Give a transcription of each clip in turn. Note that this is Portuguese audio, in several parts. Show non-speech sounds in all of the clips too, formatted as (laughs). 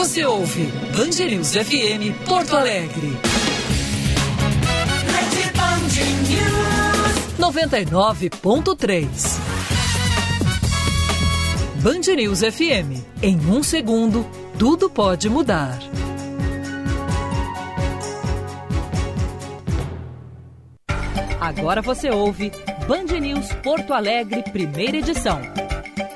Você ouve Band News FM Porto Alegre. 99.3 Band News FM. Em um segundo, tudo pode mudar. Agora você ouve Band News Porto Alegre, primeira edição.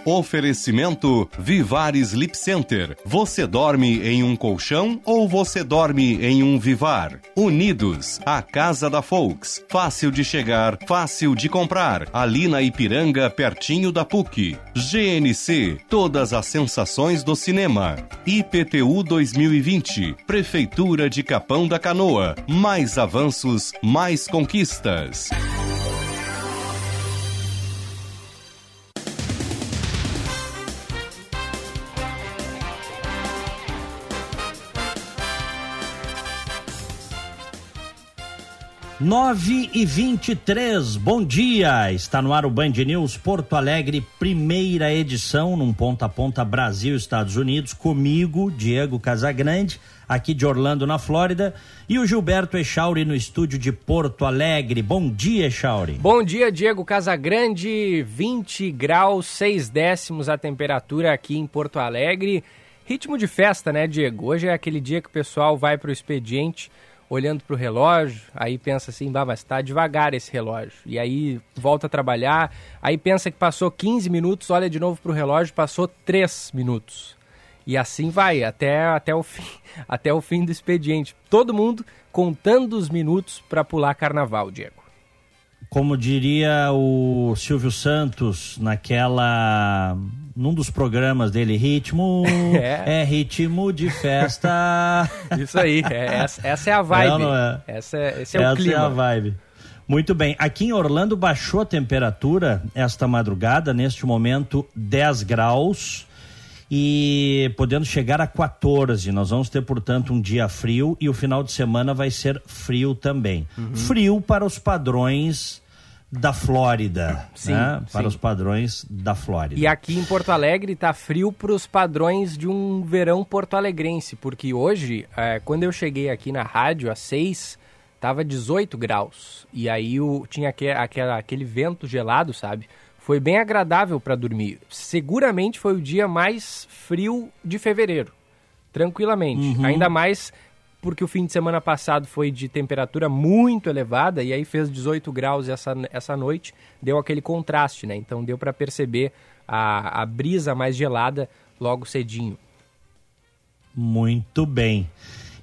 Oferecimento Vivar Sleep Center. Você dorme em um colchão ou você dorme em um Vivar? Unidos, a casa da Folks. Fácil de chegar, fácil de comprar. Ali na Ipiranga, pertinho da PUC. GNC, todas as sensações do cinema. IPTU 2020, Prefeitura de Capão da Canoa. Mais avanços, mais conquistas. Nove e vinte e três, bom dia! Está no ar o Band News Porto Alegre, primeira edição, num ponta a ponta Brasil, Estados Unidos, comigo, Diego Casagrande, aqui de Orlando, na Flórida, e o Gilberto Echauri no estúdio de Porto Alegre. Bom dia, Echauri. Bom dia, Diego Casagrande, 20 graus, 6 décimos a temperatura aqui em Porto Alegre. Ritmo de festa, né, Diego? Hoje é aquele dia que o pessoal vai para o expediente olhando para o relógio, aí pensa assim, bah, mas está devagar esse relógio. E aí volta a trabalhar, aí pensa que passou 15 minutos, olha de novo para o relógio, passou 3 minutos. E assim vai, até, até, o fim, (laughs) até o fim do expediente. Todo mundo contando os minutos para pular carnaval, Diego. Como diria o Silvio Santos naquela num dos programas dele, ritmo (laughs) é, é ritmo de festa. (laughs) Isso aí, é, essa, essa, é a vibe. Não, não é. Essa, é, esse é essa o clima. é a vibe. Muito bem. Aqui em Orlando baixou a temperatura esta madrugada, neste momento 10 graus e podendo chegar a 14. Nós vamos ter, portanto, um dia frio e o final de semana vai ser frio também. Uhum. Frio para os padrões da Flórida, sim, né? para sim. os padrões da Flórida. E aqui em Porto Alegre está frio para os padrões de um verão porto-alegrense, porque hoje, é, quando eu cheguei aqui na rádio, às 6, estava 18 graus. E aí o, tinha aquele, aquele, aquele vento gelado, sabe? Foi bem agradável para dormir. Seguramente foi o dia mais frio de fevereiro. Tranquilamente. Uhum. Ainda mais porque o fim de semana passado foi de temperatura muito elevada e aí fez 18 graus essa, essa noite, deu aquele contraste, né? Então deu para perceber a, a brisa mais gelada logo cedinho. Muito bem.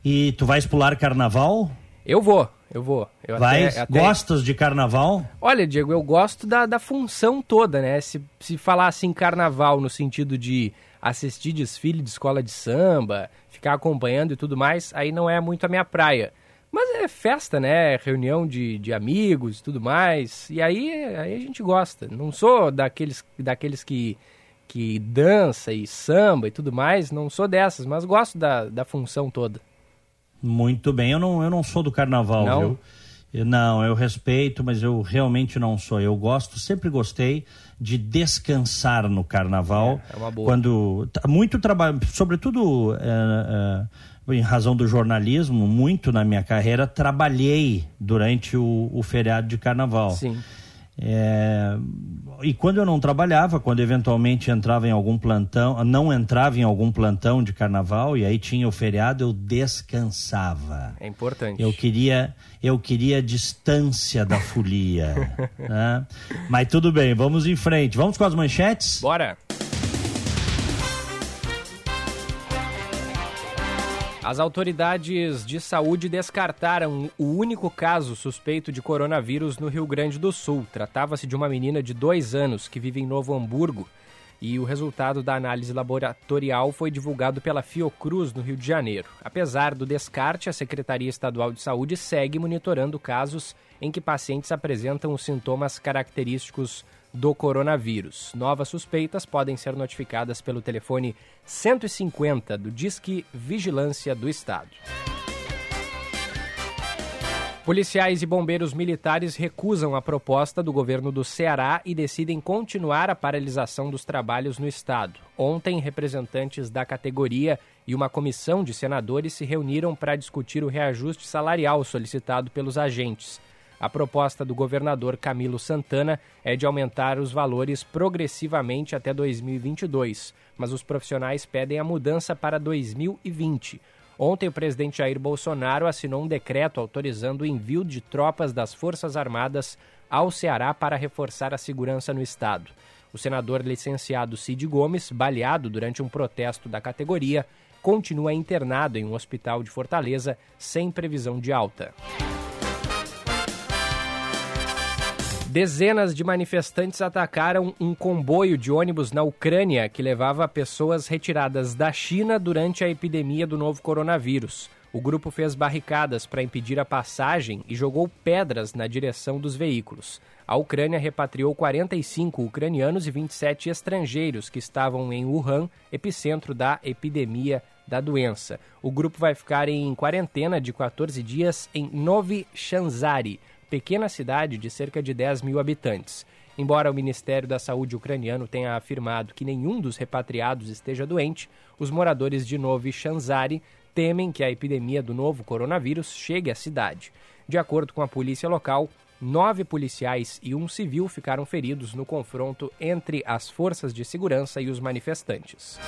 E tu vais pular carnaval? Eu vou, eu vou. Eu Vai? Até, até... Gostas de carnaval? Olha, Diego, eu gosto da, da função toda, né? Se, se falar assim, carnaval no sentido de assistir desfile de escola de samba, ficar acompanhando e tudo mais, aí não é muito a minha praia. Mas é festa, né? Reunião de, de amigos e tudo mais. E aí, aí a gente gosta. Não sou daqueles, daqueles que, que dança e samba e tudo mais. Não sou dessas, mas gosto da, da função toda. Muito bem. Eu não, eu não sou do carnaval, não? viu? Não, eu respeito, mas eu realmente não sou. Eu gosto, sempre gostei de descansar no carnaval. É, é uma boa. Quando muito trabalho, sobretudo é, é, em razão do jornalismo, muito na minha carreira trabalhei durante o, o feriado de carnaval. Sim. É, e quando eu não trabalhava, quando eventualmente entrava em algum plantão, não entrava em algum plantão de carnaval e aí tinha o feriado, eu descansava. É importante. Eu queria, eu queria distância da folia. (laughs) né? Mas tudo bem, vamos em frente. Vamos com as manchetes? Bora! As autoridades de saúde descartaram o único caso suspeito de coronavírus no Rio Grande do Sul. Tratava-se de uma menina de dois anos que vive em Novo Hamburgo e o resultado da análise laboratorial foi divulgado pela Fiocruz, no Rio de Janeiro. Apesar do descarte, a Secretaria Estadual de Saúde segue monitorando casos em que pacientes apresentam os sintomas característicos do coronavírus. Novas suspeitas podem ser notificadas pelo telefone 150 do Disque Vigilância do Estado. Policiais e bombeiros militares recusam a proposta do governo do Ceará e decidem continuar a paralisação dos trabalhos no estado. Ontem, representantes da categoria e uma comissão de senadores se reuniram para discutir o reajuste salarial solicitado pelos agentes. A proposta do governador Camilo Santana é de aumentar os valores progressivamente até 2022, mas os profissionais pedem a mudança para 2020. Ontem, o presidente Jair Bolsonaro assinou um decreto autorizando o envio de tropas das Forças Armadas ao Ceará para reforçar a segurança no estado. O senador licenciado Cid Gomes, baleado durante um protesto da categoria, continua internado em um hospital de Fortaleza sem previsão de alta. Dezenas de manifestantes atacaram um comboio de ônibus na Ucrânia que levava pessoas retiradas da China durante a epidemia do novo coronavírus. O grupo fez barricadas para impedir a passagem e jogou pedras na direção dos veículos. A Ucrânia repatriou 45 ucranianos e 27 estrangeiros que estavam em Wuhan, epicentro da epidemia da doença. O grupo vai ficar em quarentena de 14 dias em Novi Chanzari pequena cidade de cerca de 10 mil habitantes. Embora o Ministério da Saúde ucraniano tenha afirmado que nenhum dos repatriados esteja doente, os moradores de Novi Chanzari temem que a epidemia do novo coronavírus chegue à cidade. De acordo com a polícia local, nove policiais e um civil ficaram feridos no confronto entre as forças de segurança e os manifestantes.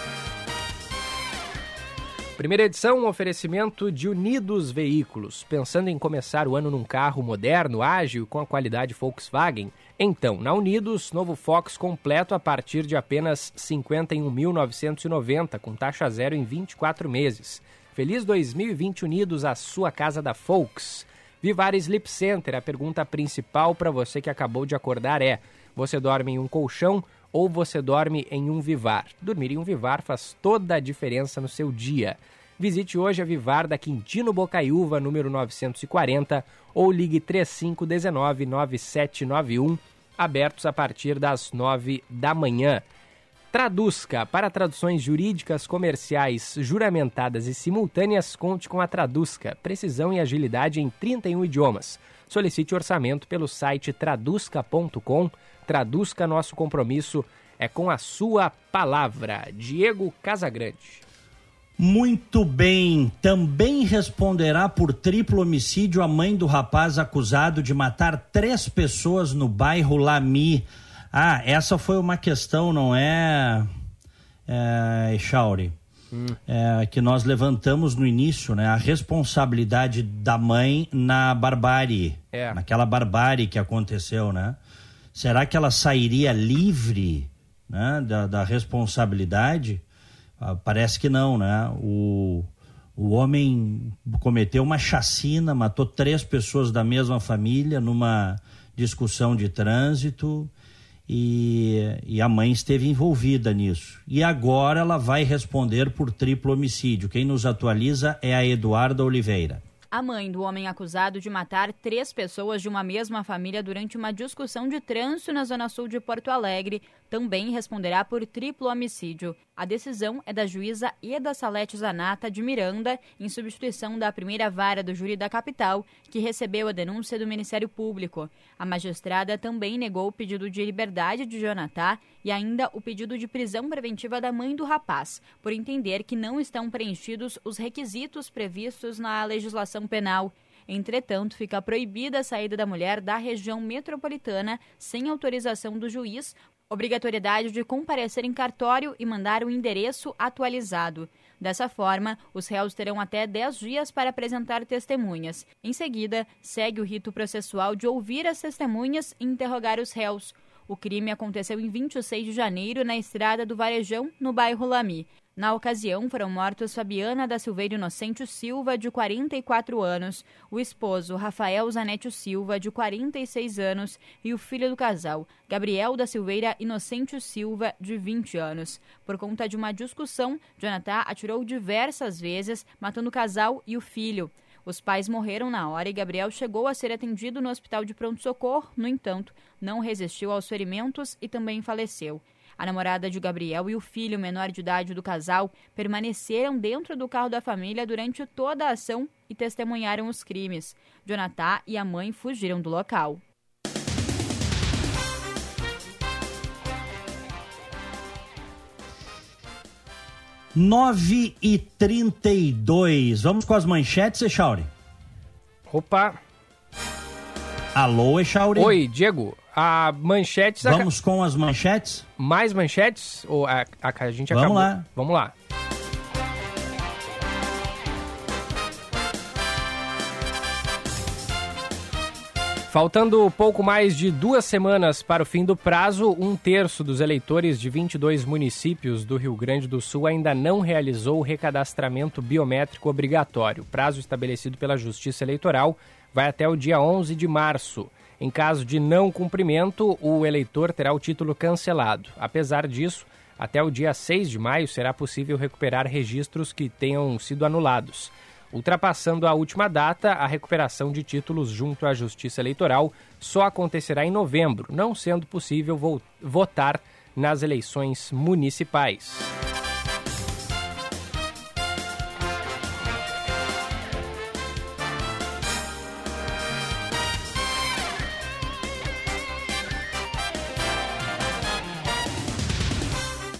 Primeira edição, um oferecimento de Unidos Veículos. Pensando em começar o ano num carro moderno, ágil com a qualidade Volkswagen? Então, na Unidos, novo Fox completo a partir de apenas 51.990, com taxa zero em 24 meses. Feliz 2020 Unidos, a sua casa da Volks. Vivar Sleep Center, a pergunta principal para você que acabou de acordar é: você dorme em um colchão ou você dorme em um Vivar. Dormir em um Vivar faz toda a diferença no seu dia. Visite hoje a Vivar da Quintino Bocaiúva, número 940, ou ligue 3519 9791, abertos a partir das 9 da manhã. Traduzca. Para traduções jurídicas, comerciais, juramentadas e simultâneas, conte com a Traduzca. Precisão e agilidade em 31 idiomas. Solicite orçamento pelo site traduzca.com Traduzca nosso compromisso é com a sua palavra. Diego Casagrande. Muito bem. Também responderá por triplo homicídio a mãe do rapaz acusado de matar três pessoas no bairro Lami. Ah, essa foi uma questão, não é, é Chauri? Hum. É, que nós levantamos no início, né? A responsabilidade da mãe na barbárie. É. Naquela barbárie que aconteceu, né? Será que ela sairia livre né, da, da responsabilidade? Ah, parece que não, né? O, o homem cometeu uma chacina, matou três pessoas da mesma família numa discussão de trânsito e, e, a mãe esteve envolvida nisso. E agora ela vai responder por triplo homicídio. Quem nos atualiza é a Eduarda Oliveira. A mãe do homem acusado de matar três pessoas de uma mesma família durante uma discussão de trânsito na zona sul de Porto Alegre também responderá por triplo homicídio. A decisão é da juíza Eda Salete Zanata de Miranda, em substituição da primeira vara do júri da capital, que recebeu a denúncia do Ministério Público. A magistrada também negou o pedido de liberdade de Jonathan e ainda o pedido de prisão preventiva da mãe do rapaz, por entender que não estão preenchidos os requisitos previstos na legislação penal. Entretanto, fica proibida a saída da mulher da região metropolitana sem autorização do juiz obrigatoriedade de comparecer em cartório e mandar o endereço atualizado. Dessa forma, os réus terão até 10 dias para apresentar testemunhas. Em seguida, segue o rito processual de ouvir as testemunhas e interrogar os réus. O crime aconteceu em 26 de janeiro na estrada do Varejão, no bairro Lami. Na ocasião, foram mortos Fabiana da Silveira Inocente Silva, de 44 anos, o esposo Rafael Zanetti Silva, de 46 anos, e o filho do casal, Gabriel da Silveira Inocente Silva, de 20 anos. Por conta de uma discussão, Jonathan atirou diversas vezes, matando o casal e o filho. Os pais morreram na hora e Gabriel chegou a ser atendido no hospital de pronto-socorro, no entanto, não resistiu aos ferimentos e também faleceu. A namorada de Gabriel e o filho menor de idade do casal permaneceram dentro do carro da família durante toda a ação e testemunharam os crimes. Jonathan e a mãe fugiram do local. Nove e trinta e dois. Vamos com as manchetes, Echauri? Opa! Alô, Echauri? Oi, Diego. A manchetes... Vamos com as manchetes? Mais manchetes? Ou a, a, a gente Vamos acabou? lá. Vamos lá. Faltando pouco mais de duas semanas para o fim do prazo, um terço dos eleitores de 22 municípios do Rio Grande do Sul ainda não realizou o recadastramento biométrico obrigatório. O prazo estabelecido pela Justiça Eleitoral vai até o dia 11 de março. Em caso de não cumprimento, o eleitor terá o título cancelado. Apesar disso, até o dia 6 de maio será possível recuperar registros que tenham sido anulados. Ultrapassando a última data, a recuperação de títulos junto à Justiça Eleitoral só acontecerá em novembro, não sendo possível vo votar nas eleições municipais.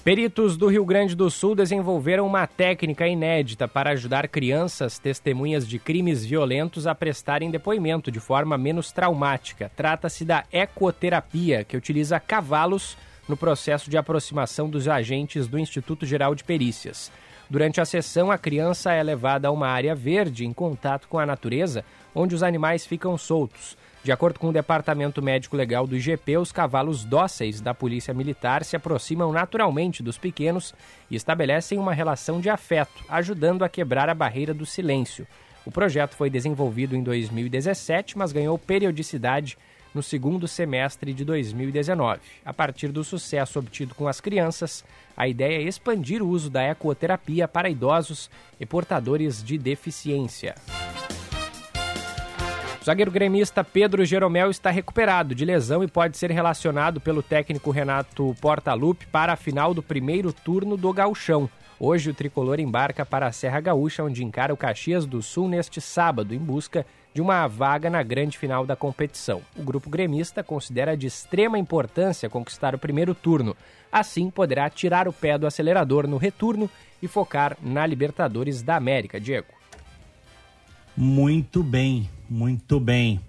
Peritos do Rio Grande do Sul desenvolveram uma técnica inédita para ajudar crianças testemunhas de crimes violentos a prestarem depoimento de forma menos traumática. Trata-se da ecoterapia, que utiliza cavalos no processo de aproximação dos agentes do Instituto Geral de Perícias. Durante a sessão, a criança é levada a uma área verde em contato com a natureza, onde os animais ficam soltos. De acordo com o Departamento Médico Legal do IGP, os cavalos dóceis da Polícia Militar se aproximam naturalmente dos pequenos e estabelecem uma relação de afeto, ajudando a quebrar a barreira do silêncio. O projeto foi desenvolvido em 2017, mas ganhou periodicidade no segundo semestre de 2019. A partir do sucesso obtido com as crianças, a ideia é expandir o uso da ecoterapia para idosos e portadores de deficiência. O zagueiro gremista Pedro Jeromel está recuperado de lesão e pode ser relacionado pelo técnico Renato Portaluppi para a final do primeiro turno do Gauchão. Hoje o tricolor embarca para a Serra Gaúcha, onde encara o Caxias do Sul neste sábado, em busca de uma vaga na grande final da competição. O grupo gremista considera de extrema importância conquistar o primeiro turno. Assim, poderá tirar o pé do acelerador no retorno e focar na Libertadores da América. Diego. Muito bem, muito bem.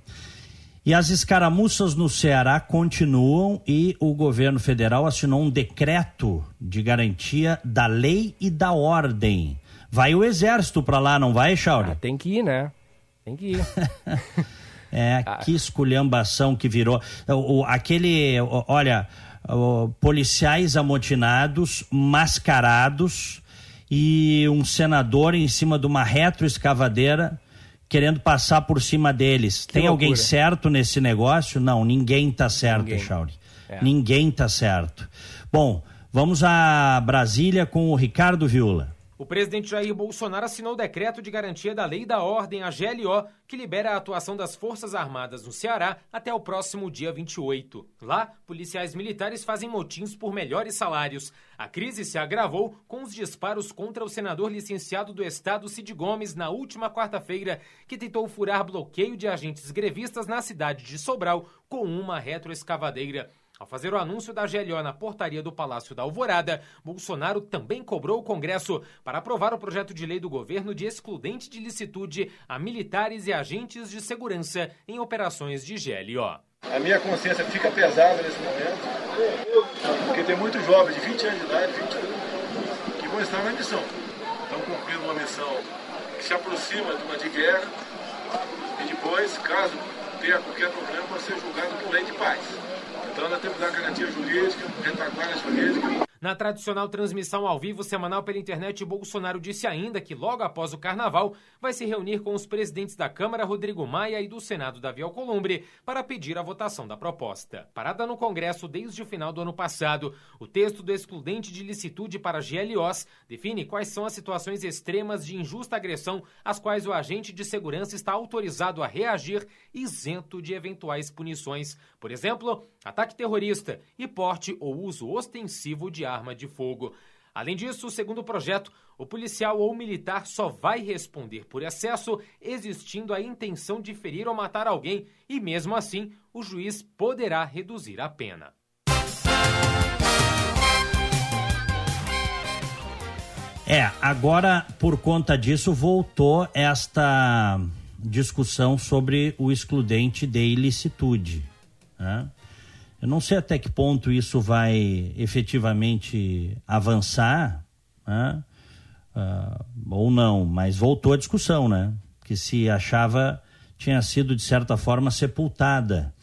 E as escaramuças no Ceará continuam e o governo federal assinou um decreto de garantia da lei e da ordem. Vai o exército para lá, não vai, Chauri? Ah, tem que ir, né? Tem que ir. (laughs) é, ah. que esculhambação que virou. O, o aquele, o, olha, o, policiais amotinados, mascarados e um senador em cima de uma retroescavadeira querendo passar por cima deles. Que Tem loucura. alguém certo nesse negócio? Não, ninguém está certo, ninguém. Chauri. É. Ninguém está certo. Bom, vamos a Brasília com o Ricardo Viula. O presidente Jair Bolsonaro assinou o decreto de garantia da Lei da Ordem, a GLO, que libera a atuação das Forças Armadas no Ceará até o próximo dia 28. Lá, policiais militares fazem motins por melhores salários. A crise se agravou com os disparos contra o senador licenciado do Estado, Cid Gomes, na última quarta-feira, que tentou furar bloqueio de agentes grevistas na cidade de Sobral com uma retroescavadeira. Ao fazer o anúncio da GLO na portaria do Palácio da Alvorada, Bolsonaro também cobrou o Congresso para aprovar o projeto de lei do governo de excludente de licitude a militares e agentes de segurança em operações de GLO. A minha consciência fica pesada nesse momento, porque tem muitos jovens de 20 anos de idade, 21, que vão estar na missão. Estão cumprindo uma missão que se aproxima de uma de guerra e depois, caso tenha qualquer problema, vai ser julgado por lei de paz. Então temos a garantia jurídica, retaguarda jurídica. Na tradicional transmissão ao vivo semanal pela internet, Bolsonaro disse ainda que logo após o carnaval vai se reunir com os presidentes da Câmara, Rodrigo Maia, e do Senado, Davi Alcolumbre, para pedir a votação da proposta. Parada no Congresso desde o final do ano passado, o texto do excludente de licitude para GLOs define quais são as situações extremas de injusta agressão às quais o agente de segurança está autorizado a reagir isento de eventuais punições. Por exemplo, ataque terrorista e porte ou uso ostensivo de arma de fogo. Além disso, segundo o projeto, o policial ou militar só vai responder por excesso existindo a intenção de ferir ou matar alguém e, mesmo assim, o juiz poderá reduzir a pena. É, agora, por conta disso, voltou esta discussão sobre o excludente de ilicitude. Né? Eu não sei até que ponto isso vai efetivamente avançar, né? uh, ou não, mas voltou a discussão, né? Que se achava tinha sido de certa forma sepultada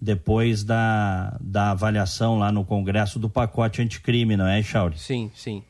depois da, da avaliação lá no Congresso do pacote anticrime, não é, Chauri? Sim, sim.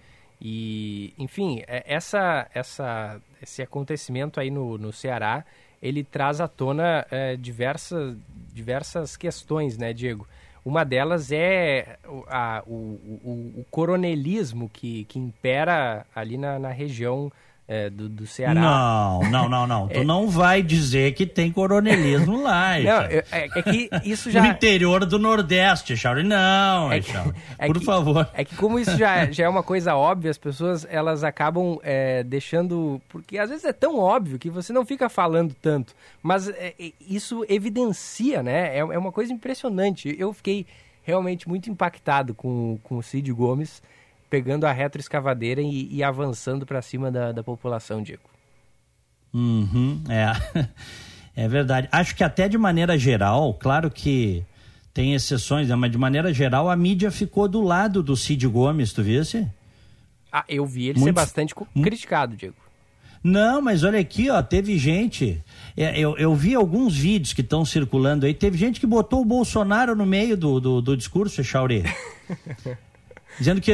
E, enfim, é, essa, essa, esse acontecimento aí no, no Ceará, ele traz à tona é, diversas, diversas questões, né, Diego? Uma delas é a, o, o, o, coronelismo que, que impera ali na, na região é, do, do Ceará. Não, não, não, não. É... Tu não vai dizer que tem coronelismo lá. (laughs) não, é, é, que isso já. No interior do Nordeste, Chauri. Não, é que, (laughs) é por que, favor. É que como isso já, já é uma coisa óbvia, as pessoas elas acabam é, deixando. Porque às vezes é tão óbvio que você não fica falando tanto. Mas é, isso evidencia, né? É, é uma coisa impressionante. Eu fiquei realmente muito impactado com, com o Cid Gomes pegando a retroescavadeira e, e avançando para cima da, da população, Diego. Uhum, é. (laughs) é verdade. Acho que até de maneira geral, claro que tem exceções, né? mas de maneira geral a mídia ficou do lado do Cid Gomes, tu visse? Ah, eu vi ele Muito... ser bastante criticado, Diego. Não, mas olha aqui, ó, teve gente. É, eu, eu vi alguns vídeos que estão circulando aí. Teve gente que botou o Bolsonaro no meio do, do, do discurso, Chauri. (laughs) dizendo que,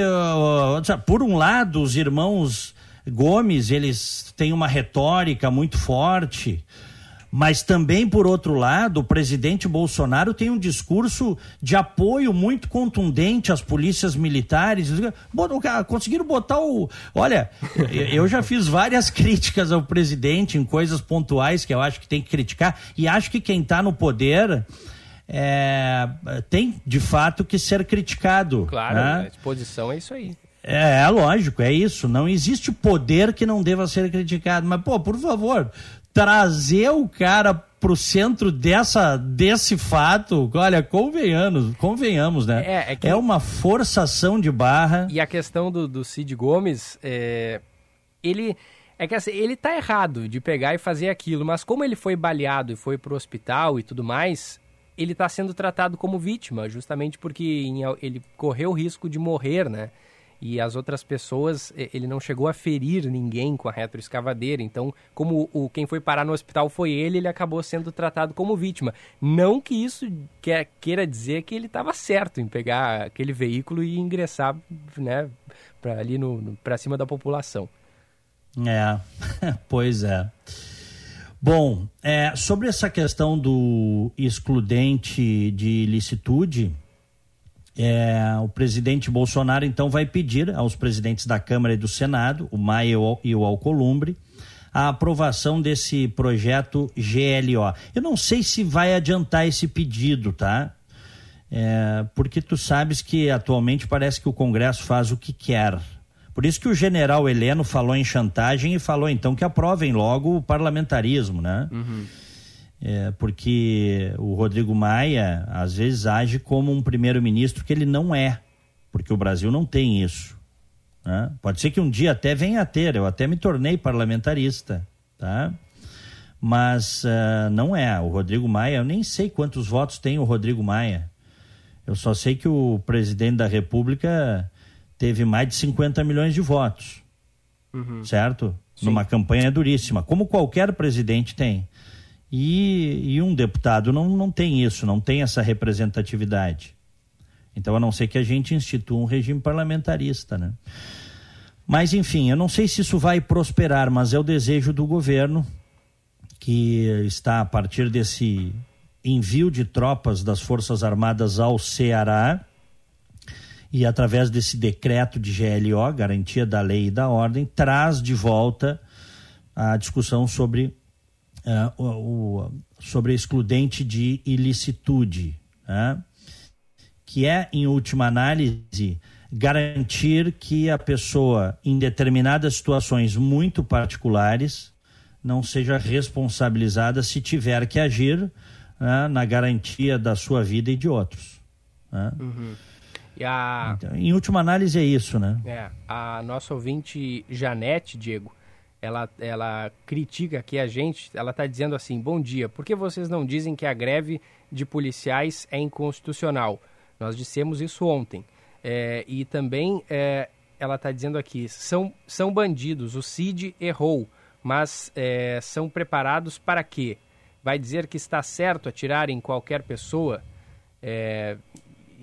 por um lado, os irmãos Gomes, eles têm uma retórica muito forte, mas também, por outro lado, o presidente Bolsonaro tem um discurso de apoio muito contundente às polícias militares. Conseguiram botar o. Olha, eu já fiz várias (laughs) críticas ao presidente em coisas pontuais que eu acho que tem que criticar, e acho que quem está no poder é, tem de fato que ser criticado. Claro, né? a exposição é isso aí. É, é, lógico, é isso. Não existe poder que não deva ser criticado. Mas, pô, por favor, trazer o cara pro centro dessa, desse fato, olha, convenhamos, convenhamos, né? É, é, que... é uma forçação de barra. E a questão do, do Cid Gomes, é, ele... É que assim, ele tá errado de pegar e fazer aquilo, mas como ele foi baleado e foi pro hospital e tudo mais, ele está sendo tratado como vítima, justamente porque ele correu o risco de morrer, né? E as outras pessoas, ele não chegou a ferir ninguém com a retroescavadeira. Então, como o, quem foi parar no hospital foi ele, ele acabou sendo tratado como vítima. Não que isso queira dizer que ele estava certo em pegar aquele veículo e ingressar, né, para ali no, no para cima da população. É, (laughs) pois é. Bom, é, sobre essa questão do excludente de licitude, é, o presidente Bolsonaro então vai pedir aos presidentes da Câmara e do Senado, o Maia e o Alcolumbre, a aprovação desse projeto GLO. Eu não sei se vai adiantar esse pedido, tá? É, porque tu sabes que atualmente parece que o Congresso faz o que quer por isso que o general Heleno falou em chantagem e falou então que aprovem logo o parlamentarismo, né? Uhum. É, porque o Rodrigo Maia às vezes age como um primeiro-ministro que ele não é, porque o Brasil não tem isso. Né? Pode ser que um dia até venha a ter, eu até me tornei parlamentarista, tá? Mas uh, não é. O Rodrigo Maia, eu nem sei quantos votos tem o Rodrigo Maia. Eu só sei que o presidente da República teve mais de 50 milhões de votos. Uhum. Certo? Sim. Numa campanha duríssima, como qualquer presidente tem. E, e, um deputado não, não tem isso, não tem essa representatividade. Então, a não ser que a gente institua um regime parlamentarista, né? Mas, enfim, eu não sei se isso vai prosperar, mas é o desejo do governo que está a partir desse envio de tropas das Forças Armadas ao Ceará e através desse decreto de GLO, garantia da lei e da ordem, traz de volta a discussão sobre, uh, o, sobre excludente de ilicitude. Né? que é, em última análise, garantir que a pessoa, em determinadas situações muito particulares, não seja responsabilizada se tiver que agir né, na garantia da sua vida e de outros. Né? Uhum. A... Então, em última análise é isso, né? É, a nossa ouvinte Janete, Diego, ela, ela critica aqui a gente, ela está dizendo assim, bom dia, por que vocês não dizem que a greve de policiais é inconstitucional? Nós dissemos isso ontem. É, e também é, ela está dizendo aqui, são, são bandidos, o CID errou, mas é, são preparados para quê? Vai dizer que está certo atirar em qualquer pessoa? É,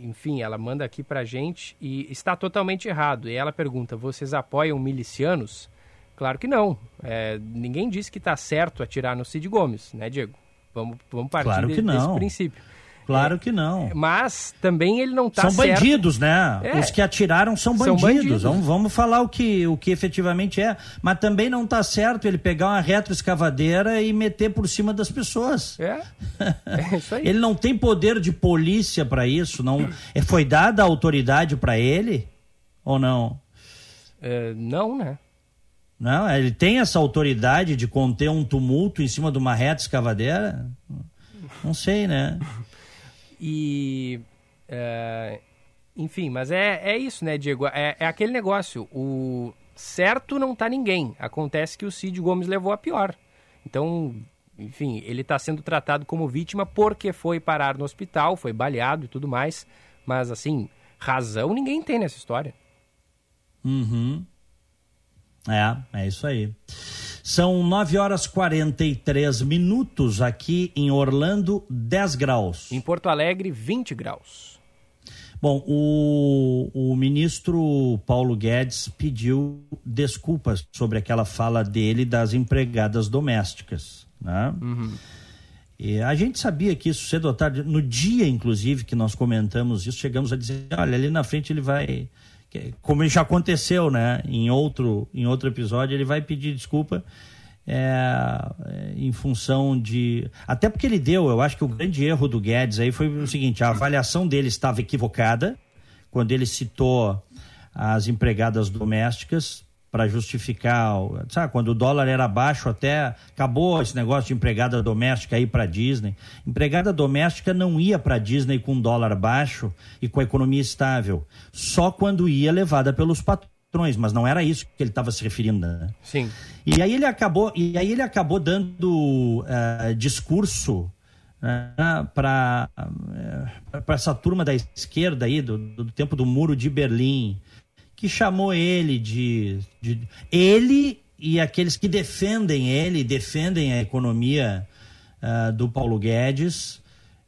enfim, ela manda aqui pra gente e está totalmente errado. E ela pergunta: vocês apoiam milicianos? Claro que não. É, ninguém disse que está certo atirar no Cid Gomes, né, Diego? Vamos, vamos partir claro de, desse princípio. Claro é, que não. Mas também ele não está São certo. bandidos, né? É. Os que atiraram são bandidos. São bandidos. Vamos, vamos falar o que, o que efetivamente é. Mas também não está certo ele pegar uma retroescavadeira e meter por cima das pessoas. É, é isso aí. (laughs) ele não tem poder de polícia para isso. Não é, foi dada a autoridade para ele ou não? É, não, né? Não, ele tem essa autoridade de conter um tumulto em cima de uma reta escavadeira? Não sei, né? (laughs) E. É, enfim, mas é, é isso, né, Diego? É, é aquele negócio. O certo não tá ninguém. Acontece que o Cid Gomes levou a pior. Então, enfim, ele está sendo tratado como vítima porque foi parar no hospital, foi baleado e tudo mais. Mas, assim, razão ninguém tem nessa história. Uhum. É, é isso aí. São 9 horas 43 minutos aqui em Orlando, 10 graus. Em Porto Alegre, 20 graus. Bom, o, o ministro Paulo Guedes pediu desculpas sobre aquela fala dele das empregadas domésticas. Né? Uhum. E a gente sabia que isso cedo ou tarde, no dia inclusive que nós comentamos isso, chegamos a dizer: olha, ali na frente ele vai como já aconteceu, né? Em outro, em outro episódio, ele vai pedir desculpa é, em função de. Até porque ele deu, eu acho que o grande erro do Guedes aí foi o seguinte: a avaliação dele estava equivocada quando ele citou as empregadas domésticas para justificar, sabe, quando o dólar era baixo até acabou esse negócio de empregada doméstica ir para Disney. Empregada doméstica não ia para Disney com dólar baixo e com a economia estável, só quando ia levada pelos patrões, mas não era isso que ele estava se referindo. Né? Sim. E aí ele acabou, e aí ele acabou dando uh, discurso uh, para para essa turma da esquerda aí do, do tempo do muro de Berlim que chamou ele de, de, ele e aqueles que defendem ele, defendem a economia uh, do Paulo Guedes,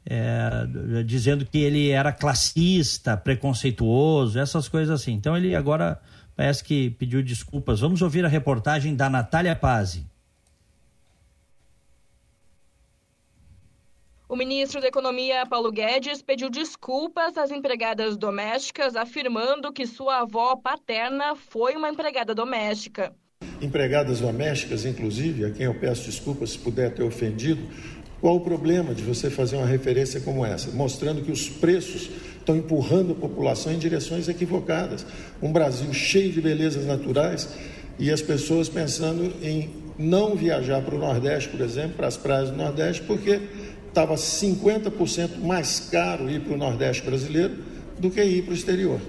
é, dizendo que ele era classista, preconceituoso, essas coisas assim. Então ele agora parece que pediu desculpas. Vamos ouvir a reportagem da Natália Pazzi. O ministro da Economia, Paulo Guedes, pediu desculpas às empregadas domésticas, afirmando que sua avó paterna foi uma empregada doméstica. Empregadas domésticas, inclusive, a quem eu peço desculpas se puder ter ofendido, qual o problema de você fazer uma referência como essa, mostrando que os preços estão empurrando a população em direções equivocadas? Um Brasil cheio de belezas naturais e as pessoas pensando em não viajar para o Nordeste, por exemplo, para as praias do Nordeste, porque estava 50% mais caro ir para o Nordeste brasileiro do que ir para o exterior.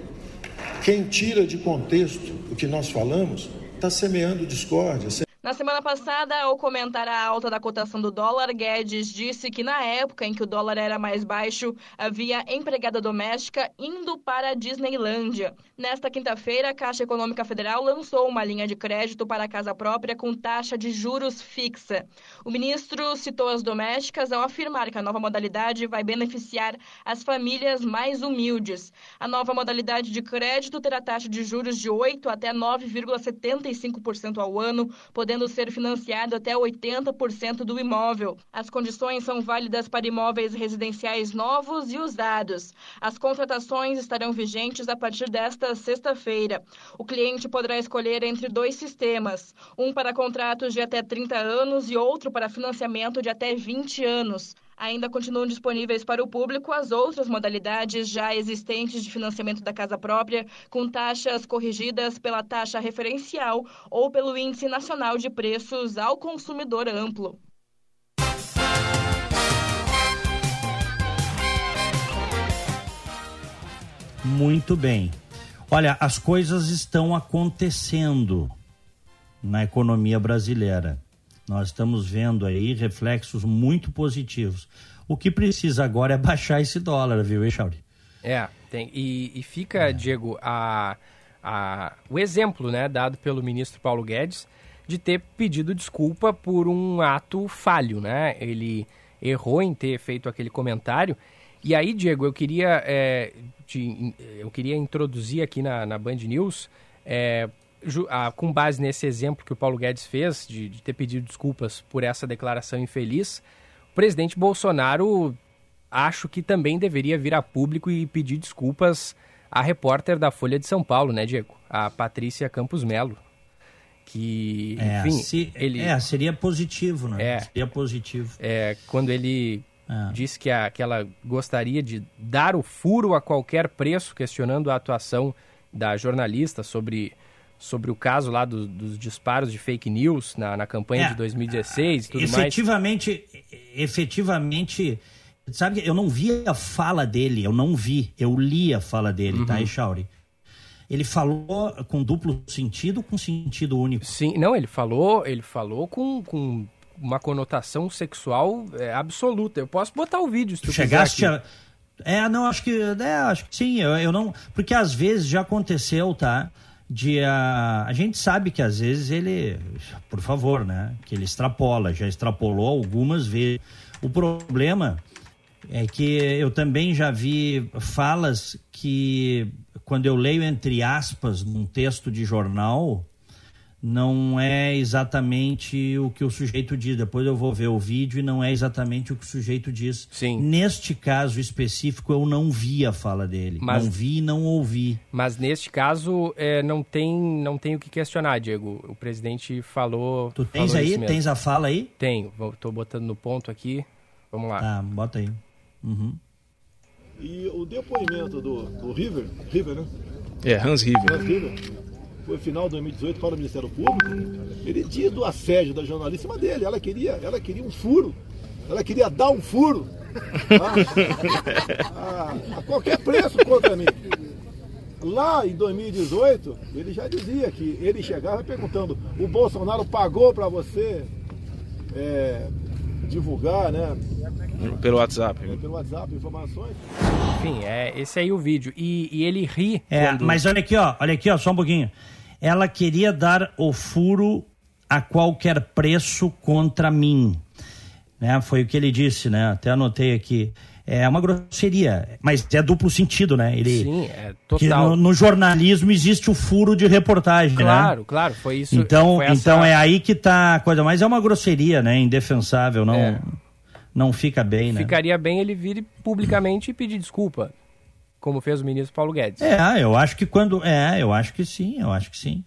Quem tira de contexto o que nós falamos está semeando discórdia. Na semana passada, ao comentar a alta da cotação do dólar, Guedes disse que na época em que o dólar era mais baixo, havia empregada doméstica indo para a Disneylândia. Nesta quinta-feira, a Caixa Econômica Federal lançou uma linha de crédito para a casa própria com taxa de juros fixa. O ministro citou as domésticas ao afirmar que a nova modalidade vai beneficiar as famílias mais humildes. A nova modalidade de crédito terá taxa de juros de 8 até 9,75% ao ano, podendo podendo ser financiado até 80% do imóvel. As condições são válidas para imóveis residenciais novos e usados. As contratações estarão vigentes a partir desta sexta-feira. O cliente poderá escolher entre dois sistemas, um para contratos de até 30 anos e outro para financiamento de até 20 anos. Ainda continuam disponíveis para o público as outras modalidades já existentes de financiamento da casa própria, com taxas corrigidas pela taxa referencial ou pelo Índice Nacional de Preços ao Consumidor Amplo. Muito bem. Olha, as coisas estão acontecendo na economia brasileira. Nós estamos vendo aí reflexos muito positivos. O que precisa agora é baixar esse dólar, viu, Echauri? É, tem. E, e fica, é. Diego, a, a, o exemplo né, dado pelo ministro Paulo Guedes de ter pedido desculpa por um ato falho, né? Ele errou em ter feito aquele comentário. E aí, Diego, eu queria, é, te, eu queria introduzir aqui na, na Band News é, com base nesse exemplo que o Paulo Guedes fez, de, de ter pedido desculpas por essa declaração infeliz, o presidente Bolsonaro acho que também deveria vir a público e pedir desculpas à repórter da Folha de São Paulo, né, Diego? A Patrícia Campos Melo. Que, é, enfim, se, ele... É, seria positivo, né? É, seria positivo. É, quando ele é. disse que, a, que ela gostaria de dar o furo a qualquer preço, questionando a atuação da jornalista sobre sobre o caso lá do, dos disparos de fake news na, na campanha é, de 2016 e tudo efetivamente, mais. Efetivamente, sabe, eu não vi a fala dele, eu não vi, eu li a fala dele, tá, uhum. tá, Echauri? Ele falou com duplo sentido com sentido único? Sim, não, ele falou, ele falou com, com uma conotação sexual é, absoluta. Eu posso botar o vídeo se tu Chegaste a... É, não, acho que, é, acho que sim, eu, eu não... Porque às vezes já aconteceu, tá? De a, a gente sabe que às vezes ele, por favor, né, que ele extrapola, já extrapolou algumas vezes. O problema é que eu também já vi falas que quando eu leio entre aspas num texto de jornal, não é exatamente o que o sujeito diz. Depois eu vou ver o vídeo e não é exatamente o que o sujeito diz. Sim. Neste caso específico, eu não vi a fala dele. Mas, não vi e não ouvi. Mas neste caso, é, não, tem, não tem o que questionar, Diego. O presidente falou. Tu tens falou aí? Tens a fala aí? Tenho. Estou botando no ponto aqui. Vamos lá. Tá, bota aí. Uhum. E o depoimento do, do River, River, né? É, Hans River. Hans River foi final de 2018 para o Ministério Público, ele diz do assédio da jornalista cima dele. Ela queria, ela queria um furo. Ela queria dar um furo. Tá? A, a, qualquer preço contra mim. Lá em 2018, ele já dizia que ele chegava perguntando: o Bolsonaro pagou para você é, divulgar, né? Pelo WhatsApp. É, pelo WhatsApp, informações. Enfim, é, esse aí é o vídeo. E, e ele ri. É, quando... mas olha aqui, ó, olha aqui, ó, só um pouquinho. Ela queria dar o furo a qualquer preço contra mim. Né? Foi o que ele disse, né? Até anotei aqui. É uma grosseria, mas é duplo sentido, né? Ele, Sim, é total. No, no, jornalismo existe o furo de reportagem, claro, né? Claro, foi isso. Então, foi essa... então é aí que tá a coisa. Mas é uma grosseria, né? Indefensável, não... É não fica bem, né? Ficaria bem ele vir publicamente e pedir desculpa, como fez o ministro Paulo Guedes. É, eu acho que quando. É, eu acho que sim, eu acho que sim.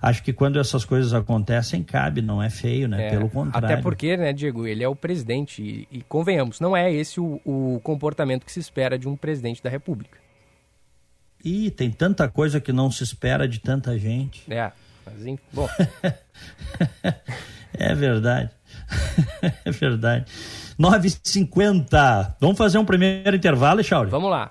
Acho que quando essas coisas acontecem, cabe, não é feio, né? É, Pelo contrário. Até porque, né, Diego, ele é o presidente e, e convenhamos, não é esse o, o comportamento que se espera de um presidente da República. E tem tanta coisa que não se espera de tanta gente. É, mas bom. (laughs) é verdade. (laughs) é verdade. 9h50. Vamos fazer um primeiro intervalo, Chauri? Vamos lá.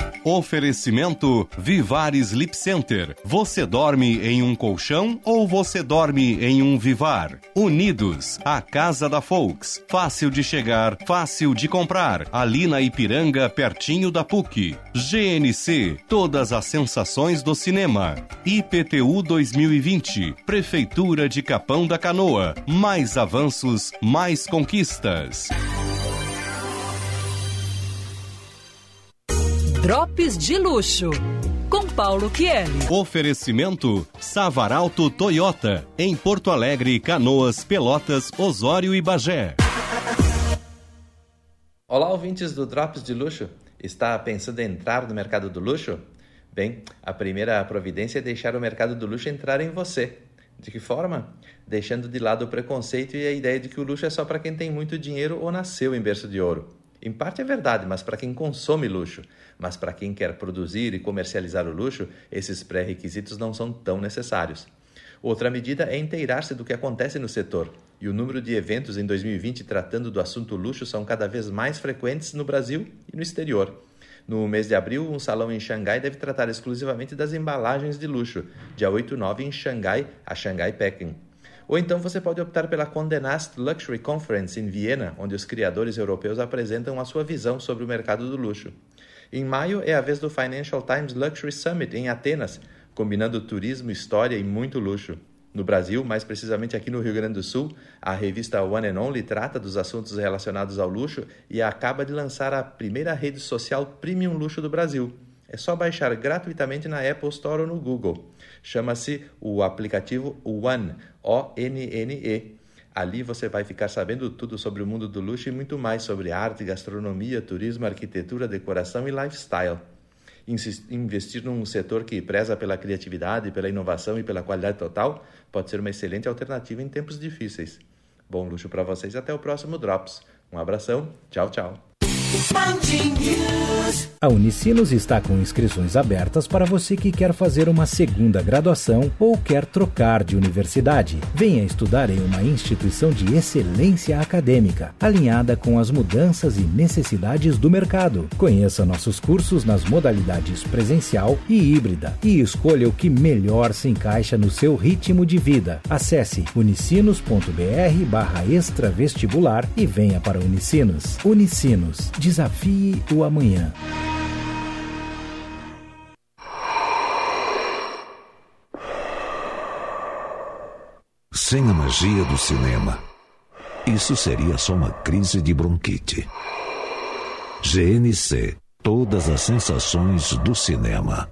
Oferecimento Vivar Sleep Center. Você dorme em um colchão ou você dorme em um Vivar? Unidos, a casa da Folks. Fácil de chegar, fácil de comprar. Ali na Ipiranga, pertinho da PUC. GNC, todas as sensações do cinema. IPTU 2020, Prefeitura de Capão da Canoa. Mais avanços, mais conquistas. Drops de Luxo, com Paulo Kieli. Oferecimento Savaralto Toyota, em Porto Alegre, Canoas, Pelotas, Osório e Bagé. Olá, ouvintes do Drops de Luxo. Está pensando em entrar no mercado do luxo? Bem, a primeira providência é deixar o mercado do luxo entrar em você. De que forma? Deixando de lado o preconceito e a ideia de que o luxo é só para quem tem muito dinheiro ou nasceu em berço de ouro. Em parte é verdade, mas para quem consome luxo. Mas para quem quer produzir e comercializar o luxo, esses pré-requisitos não são tão necessários. Outra medida é inteirar-se do que acontece no setor, e o número de eventos em 2020 tratando do assunto luxo são cada vez mais frequentes no Brasil e no exterior. No mês de abril, um salão em Xangai deve tratar exclusivamente das embalagens de luxo, dia 8 e 9 em Xangai, a Xangai Packing. Ou então você pode optar pela Condé Nast Luxury Conference em Viena, onde os criadores europeus apresentam a sua visão sobre o mercado do luxo. Em maio é a vez do Financial Times Luxury Summit em Atenas, combinando turismo, história e muito luxo. No Brasil, mais precisamente aqui no Rio Grande do Sul, a revista One and Only trata dos assuntos relacionados ao luxo e acaba de lançar a primeira rede social premium luxo do Brasil. É só baixar gratuitamente na Apple Store ou no Google. Chama-se o aplicativo One, O-N-N-E. Ali você vai ficar sabendo tudo sobre o mundo do luxo e muito mais sobre arte, gastronomia, turismo, arquitetura, decoração e lifestyle. Investir num setor que preza pela criatividade, pela inovação e pela qualidade total pode ser uma excelente alternativa em tempos difíceis. Bom luxo para vocês e até o próximo Drops. Um abração, tchau, tchau. A Unicinos está com inscrições abertas para você que quer fazer uma segunda graduação ou quer trocar de universidade. Venha estudar em uma instituição de excelência acadêmica, alinhada com as mudanças e necessidades do mercado. Conheça nossos cursos nas modalidades presencial e híbrida e escolha o que melhor se encaixa no seu ritmo de vida. Acesse unicinos.br/barra extravestibular e venha para Unicinos. Unicinos Desafie o amanhã. Sem a magia do cinema, isso seria só uma crise de bronquite. GNC Todas as sensações do cinema.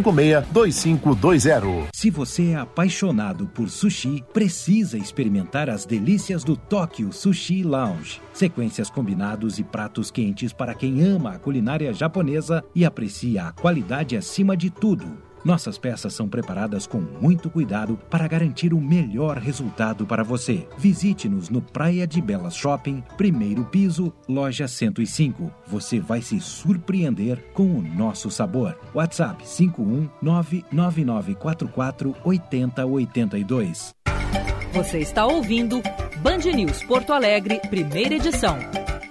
955 5520. Se você é apaixonado por sushi, precisa experimentar as delícias do Tóquio Sushi Lounge. Sequências combinados e pratos quentes para quem ama a culinária japonesa e aprecia a qualidade acima de tudo. Nossas peças são preparadas com muito cuidado para garantir o melhor resultado para você. Visite-nos no Praia de Belas Shopping, primeiro piso, loja 105. Você vai se surpreender com o nosso sabor. WhatsApp 51999448082. Você está ouvindo Band News Porto Alegre, primeira edição.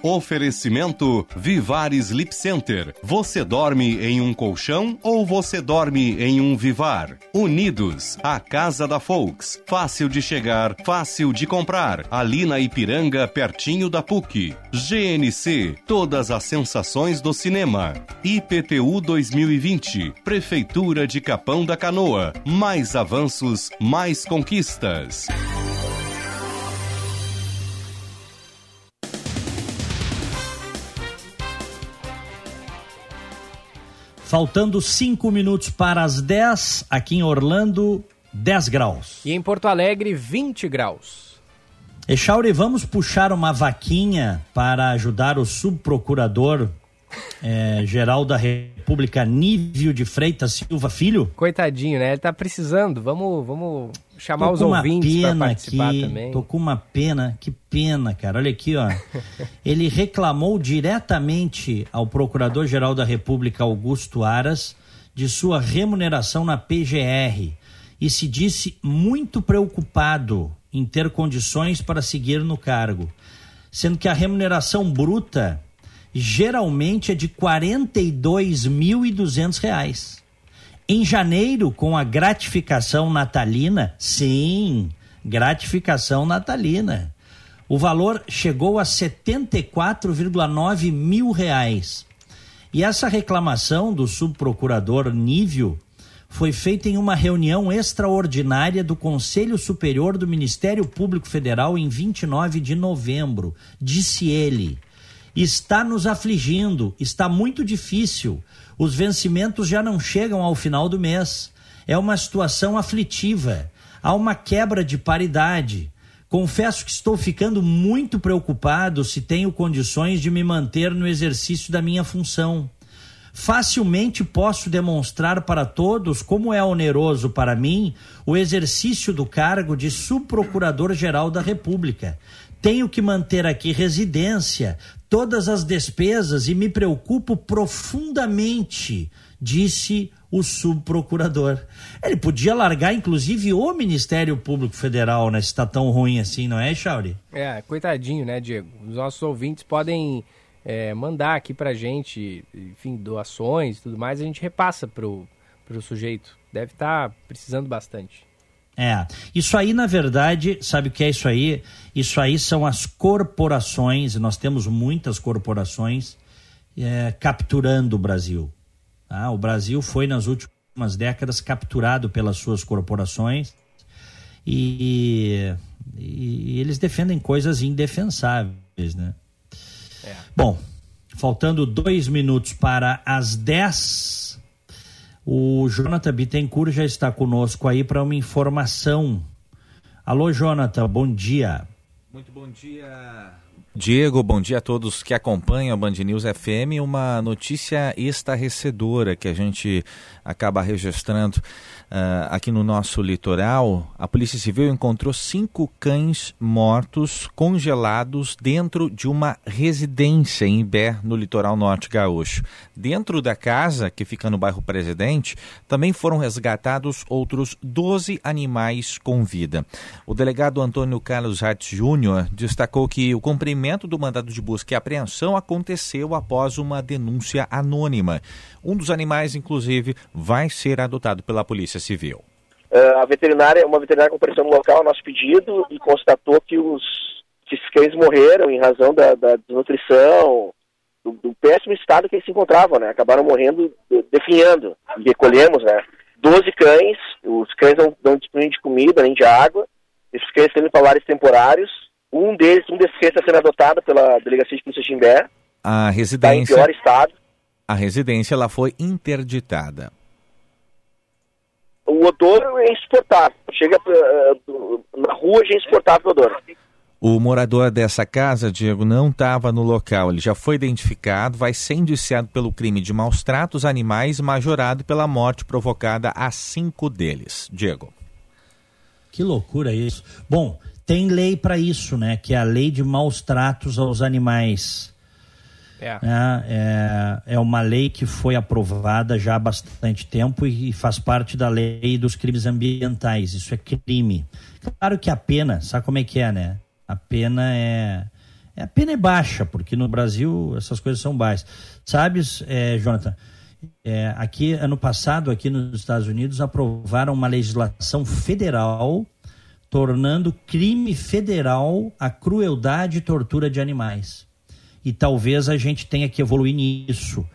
Oferecimento Vivar Sleep Center. Você dorme em um colchão ou você dorme em um Vivar? Unidos, a casa da Folks. Fácil de chegar, fácil de comprar. Ali na Ipiranga, pertinho da PUC. GNC, todas as sensações do cinema. IPTU 2020, Prefeitura de Capão da Canoa. Mais avanços, mais conquistas. Faltando cinco minutos para as 10, aqui em Orlando, 10 graus. E em Porto Alegre, 20 graus. Echauri, vamos puxar uma vaquinha para ajudar o subprocurador é, geral da República, Nívio de Freitas Silva Filho? Coitadinho, né? Ele tá precisando. Vamos, vamos chamar os ouvintes para participar aqui, também. Tô com uma pena, que pena, cara. Olha aqui, ó. (laughs) Ele reclamou diretamente ao Procurador-Geral da República, Augusto Aras, de sua remuneração na PGR e se disse muito preocupado em ter condições para seguir no cargo, sendo que a remuneração bruta geralmente é de R$ 42.200. Em janeiro, com a gratificação natalina, sim, gratificação natalina, o valor chegou a 74,9 mil reais. E essa reclamação do subprocurador Nívio foi feita em uma reunião extraordinária do Conselho Superior do Ministério Público Federal em 29 de novembro. Disse ele: está nos afligindo, está muito difícil. Os vencimentos já não chegam ao final do mês. É uma situação aflitiva. Há uma quebra de paridade. Confesso que estou ficando muito preocupado se tenho condições de me manter no exercício da minha função. Facilmente posso demonstrar para todos como é oneroso para mim o exercício do cargo de subprocurador-geral da República. Tenho que manter aqui residência, todas as despesas e me preocupo profundamente, disse o subprocurador. Ele podia largar, inclusive, o Ministério Público Federal, né? Se está tão ruim assim, não é, Chauri? É, coitadinho, né, Diego? Os nossos ouvintes podem é, mandar aqui pra gente, enfim, doações e tudo mais, a gente repassa pro, pro sujeito. Deve estar tá precisando bastante. É, isso aí na verdade, sabe o que é isso aí? Isso aí são as corporações, nós temos muitas corporações é, capturando o Brasil. Tá? O Brasil foi nas últimas décadas capturado pelas suas corporações e, e, e eles defendem coisas indefensáveis, né? É. Bom, faltando dois minutos para as 10, o Jonathan Bittencourt já está conosco aí para uma informação. Alô, Jonathan, bom dia. Muito bom dia. Diego, bom dia a todos que acompanham a Band News FM. Uma notícia estarrecedora que a gente acaba registrando uh, aqui no nosso litoral, a Polícia Civil encontrou cinco cães mortos congelados dentro de uma residência em Ibé, no litoral norte gaúcho. Dentro da casa, que fica no bairro Presidente, também foram resgatados outros 12 animais com vida. O delegado Antônio Carlos Hatz Júnior destacou que o cumprimento do mandado de busca e apreensão aconteceu após uma denúncia anônima. Um dos animais, inclusive, vai ser adotado pela Polícia Civil. Uh, a veterinária, uma veterinária compareceu no local a nosso pedido e constatou que os, que os cães morreram em razão da, da desnutrição, do, do, péssimo estado que eles se encontravam, né? Acabaram morrendo, definhando. Recolhemos, né? Doze cães, os cães não, não dispõem de comida nem de água, esses cães têm palares temporários. Um deles, um desses cães está sendo adotado pela Delegacia de Polícia de Timbé. A residência... Está em pior estado a residência ela foi interditada. O odor é insuportável. Chega uh, na rua já é insuportável o odor. O morador dessa casa, Diego, não estava no local. Ele já foi identificado, vai ser indiciado pelo crime de maus tratos animais, majorado pela morte provocada a cinco deles. Diego. Que loucura isso. Bom, tem lei para isso, né? Que é a lei de maus tratos aos animais. É. É, é uma lei que foi aprovada já há bastante tempo e faz parte da lei dos crimes ambientais. Isso é crime. Claro que a pena, sabe como é que é, né? A pena é. A pena é baixa, porque no Brasil essas coisas são baixas. Sabes, é, Jonathan? É, aqui, ano passado, aqui nos Estados Unidos, aprovaram uma legislação federal tornando crime federal a crueldade e tortura de animais e talvez a gente tenha que evoluir nisso.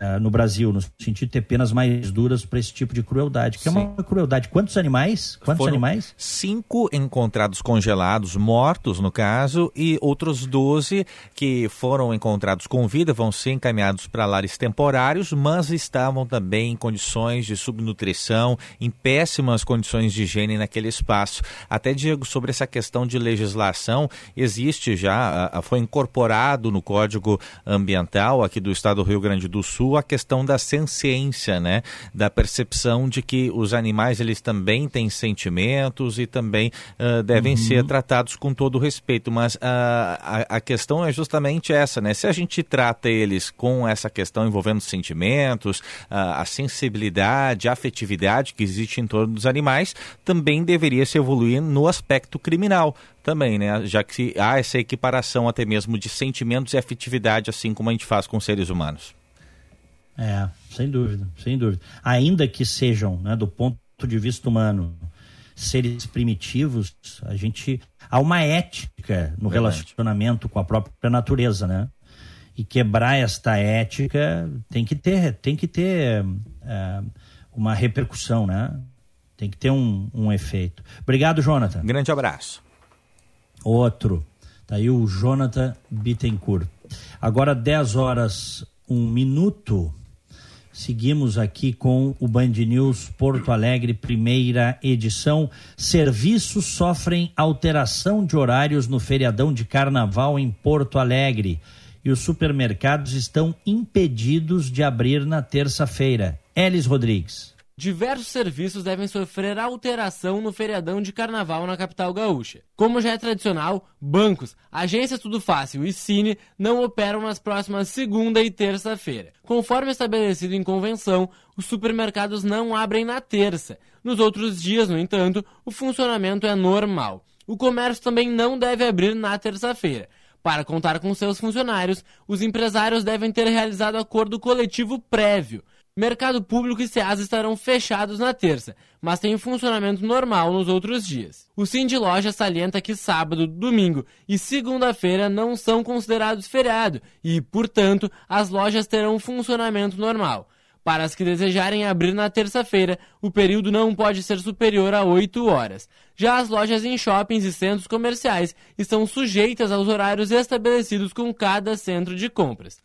Uh, no Brasil, no sentido de ter penas mais duras para esse tipo de crueldade, que Sim. é uma crueldade. Quantos animais? Quantos Foram animais? Cinco encontrados congelados, mortos no caso, e outros 12 que foram encontrados com vida vão ser encaminhados para lares temporários, mas estavam também em condições de subnutrição, em péssimas condições de higiene naquele espaço. Até Diego, sobre essa questão de legislação, existe já, foi incorporado no Código Ambiental aqui do Estado do Rio Grande do Sul a questão da senciência, né? Da percepção de que os animais eles também têm sentimentos e também uh, devem uhum. ser tratados com todo respeito. Mas uh, a, a questão é justamente essa, né? Se a gente trata eles com essa questão envolvendo sentimentos, uh, a sensibilidade, a afetividade que existe em torno dos animais, também deveria se evoluir no aspecto criminal também, né? Já que há essa equiparação até mesmo de sentimentos e afetividade, assim como a gente faz com seres humanos. É, sem dúvida, sem dúvida. Ainda que sejam, né, do ponto de vista humano, seres primitivos, a gente há uma ética no Verdade. relacionamento com a própria natureza, né? E quebrar esta ética tem que ter, tem que ter é, uma repercussão, né? Tem que ter um, um efeito. Obrigado, Jonathan. Grande abraço. Outro. Tá aí o Jonathan Bittencourt. Agora 10 horas, um minuto. Seguimos aqui com o Band News Porto Alegre, primeira edição. Serviços sofrem alteração de horários no feriadão de carnaval em Porto Alegre. E os supermercados estão impedidos de abrir na terça-feira. Elis Rodrigues. Diversos serviços devem sofrer alteração no feriadão de carnaval na capital gaúcha. Como já é tradicional, bancos, agências Tudo Fácil e Cine não operam nas próximas segunda e terça-feira. Conforme estabelecido em convenção, os supermercados não abrem na terça. Nos outros dias, no entanto, o funcionamento é normal. O comércio também não deve abrir na terça-feira. Para contar com seus funcionários, os empresários devem ter realizado acordo coletivo prévio. Mercado Público e SEAS estarão fechados na terça, mas têm funcionamento normal nos outros dias. O de Loja salienta que sábado, domingo e segunda-feira não são considerados feriado e, portanto, as lojas terão funcionamento normal. Para as que desejarem abrir na terça-feira, o período não pode ser superior a 8 horas. Já as lojas em shoppings e centros comerciais estão sujeitas aos horários estabelecidos com cada centro de compras.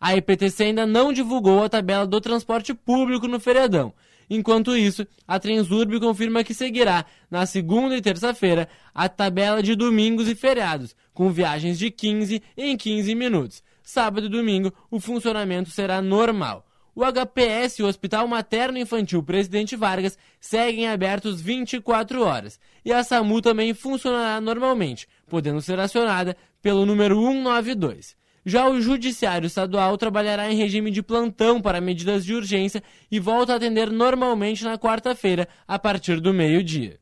A EPTC ainda não divulgou a tabela do transporte público no feriadão. Enquanto isso, a Transurb confirma que seguirá, na segunda e terça-feira, a tabela de domingos e feriados, com viagens de 15 em 15 minutos. Sábado e domingo, o funcionamento será normal. O HPS e o Hospital Materno Infantil Presidente Vargas seguem abertos 24 horas. E a SAMU também funcionará normalmente, podendo ser acionada pelo número 192. Já o Judiciário Estadual trabalhará em regime de plantão para medidas de urgência e volta a atender normalmente na quarta-feira, a partir do meio-dia.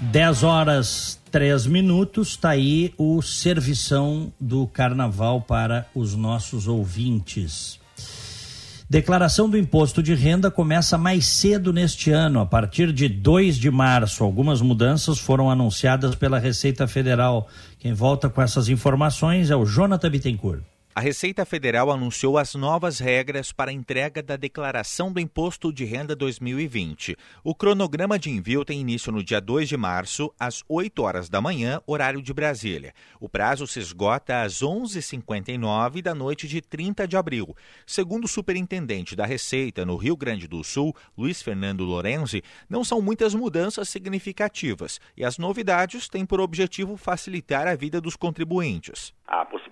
Dez horas, três minutos, está aí o servição do carnaval para os nossos ouvintes. Declaração do imposto de renda começa mais cedo neste ano, a partir de 2 de março. Algumas mudanças foram anunciadas pela Receita Federal. Quem volta com essas informações é o Jonathan Bittencourt. A Receita Federal anunciou as novas regras para a entrega da declaração do Imposto de Renda 2020. O cronograma de envio tem início no dia 2 de março, às 8 horas da manhã, horário de Brasília. O prazo se esgota às 11h59 da noite de 30 de abril. Segundo o superintendente da Receita no Rio Grande do Sul, Luiz Fernando Lorenzi, não são muitas mudanças significativas e as novidades têm por objetivo facilitar a vida dos contribuintes.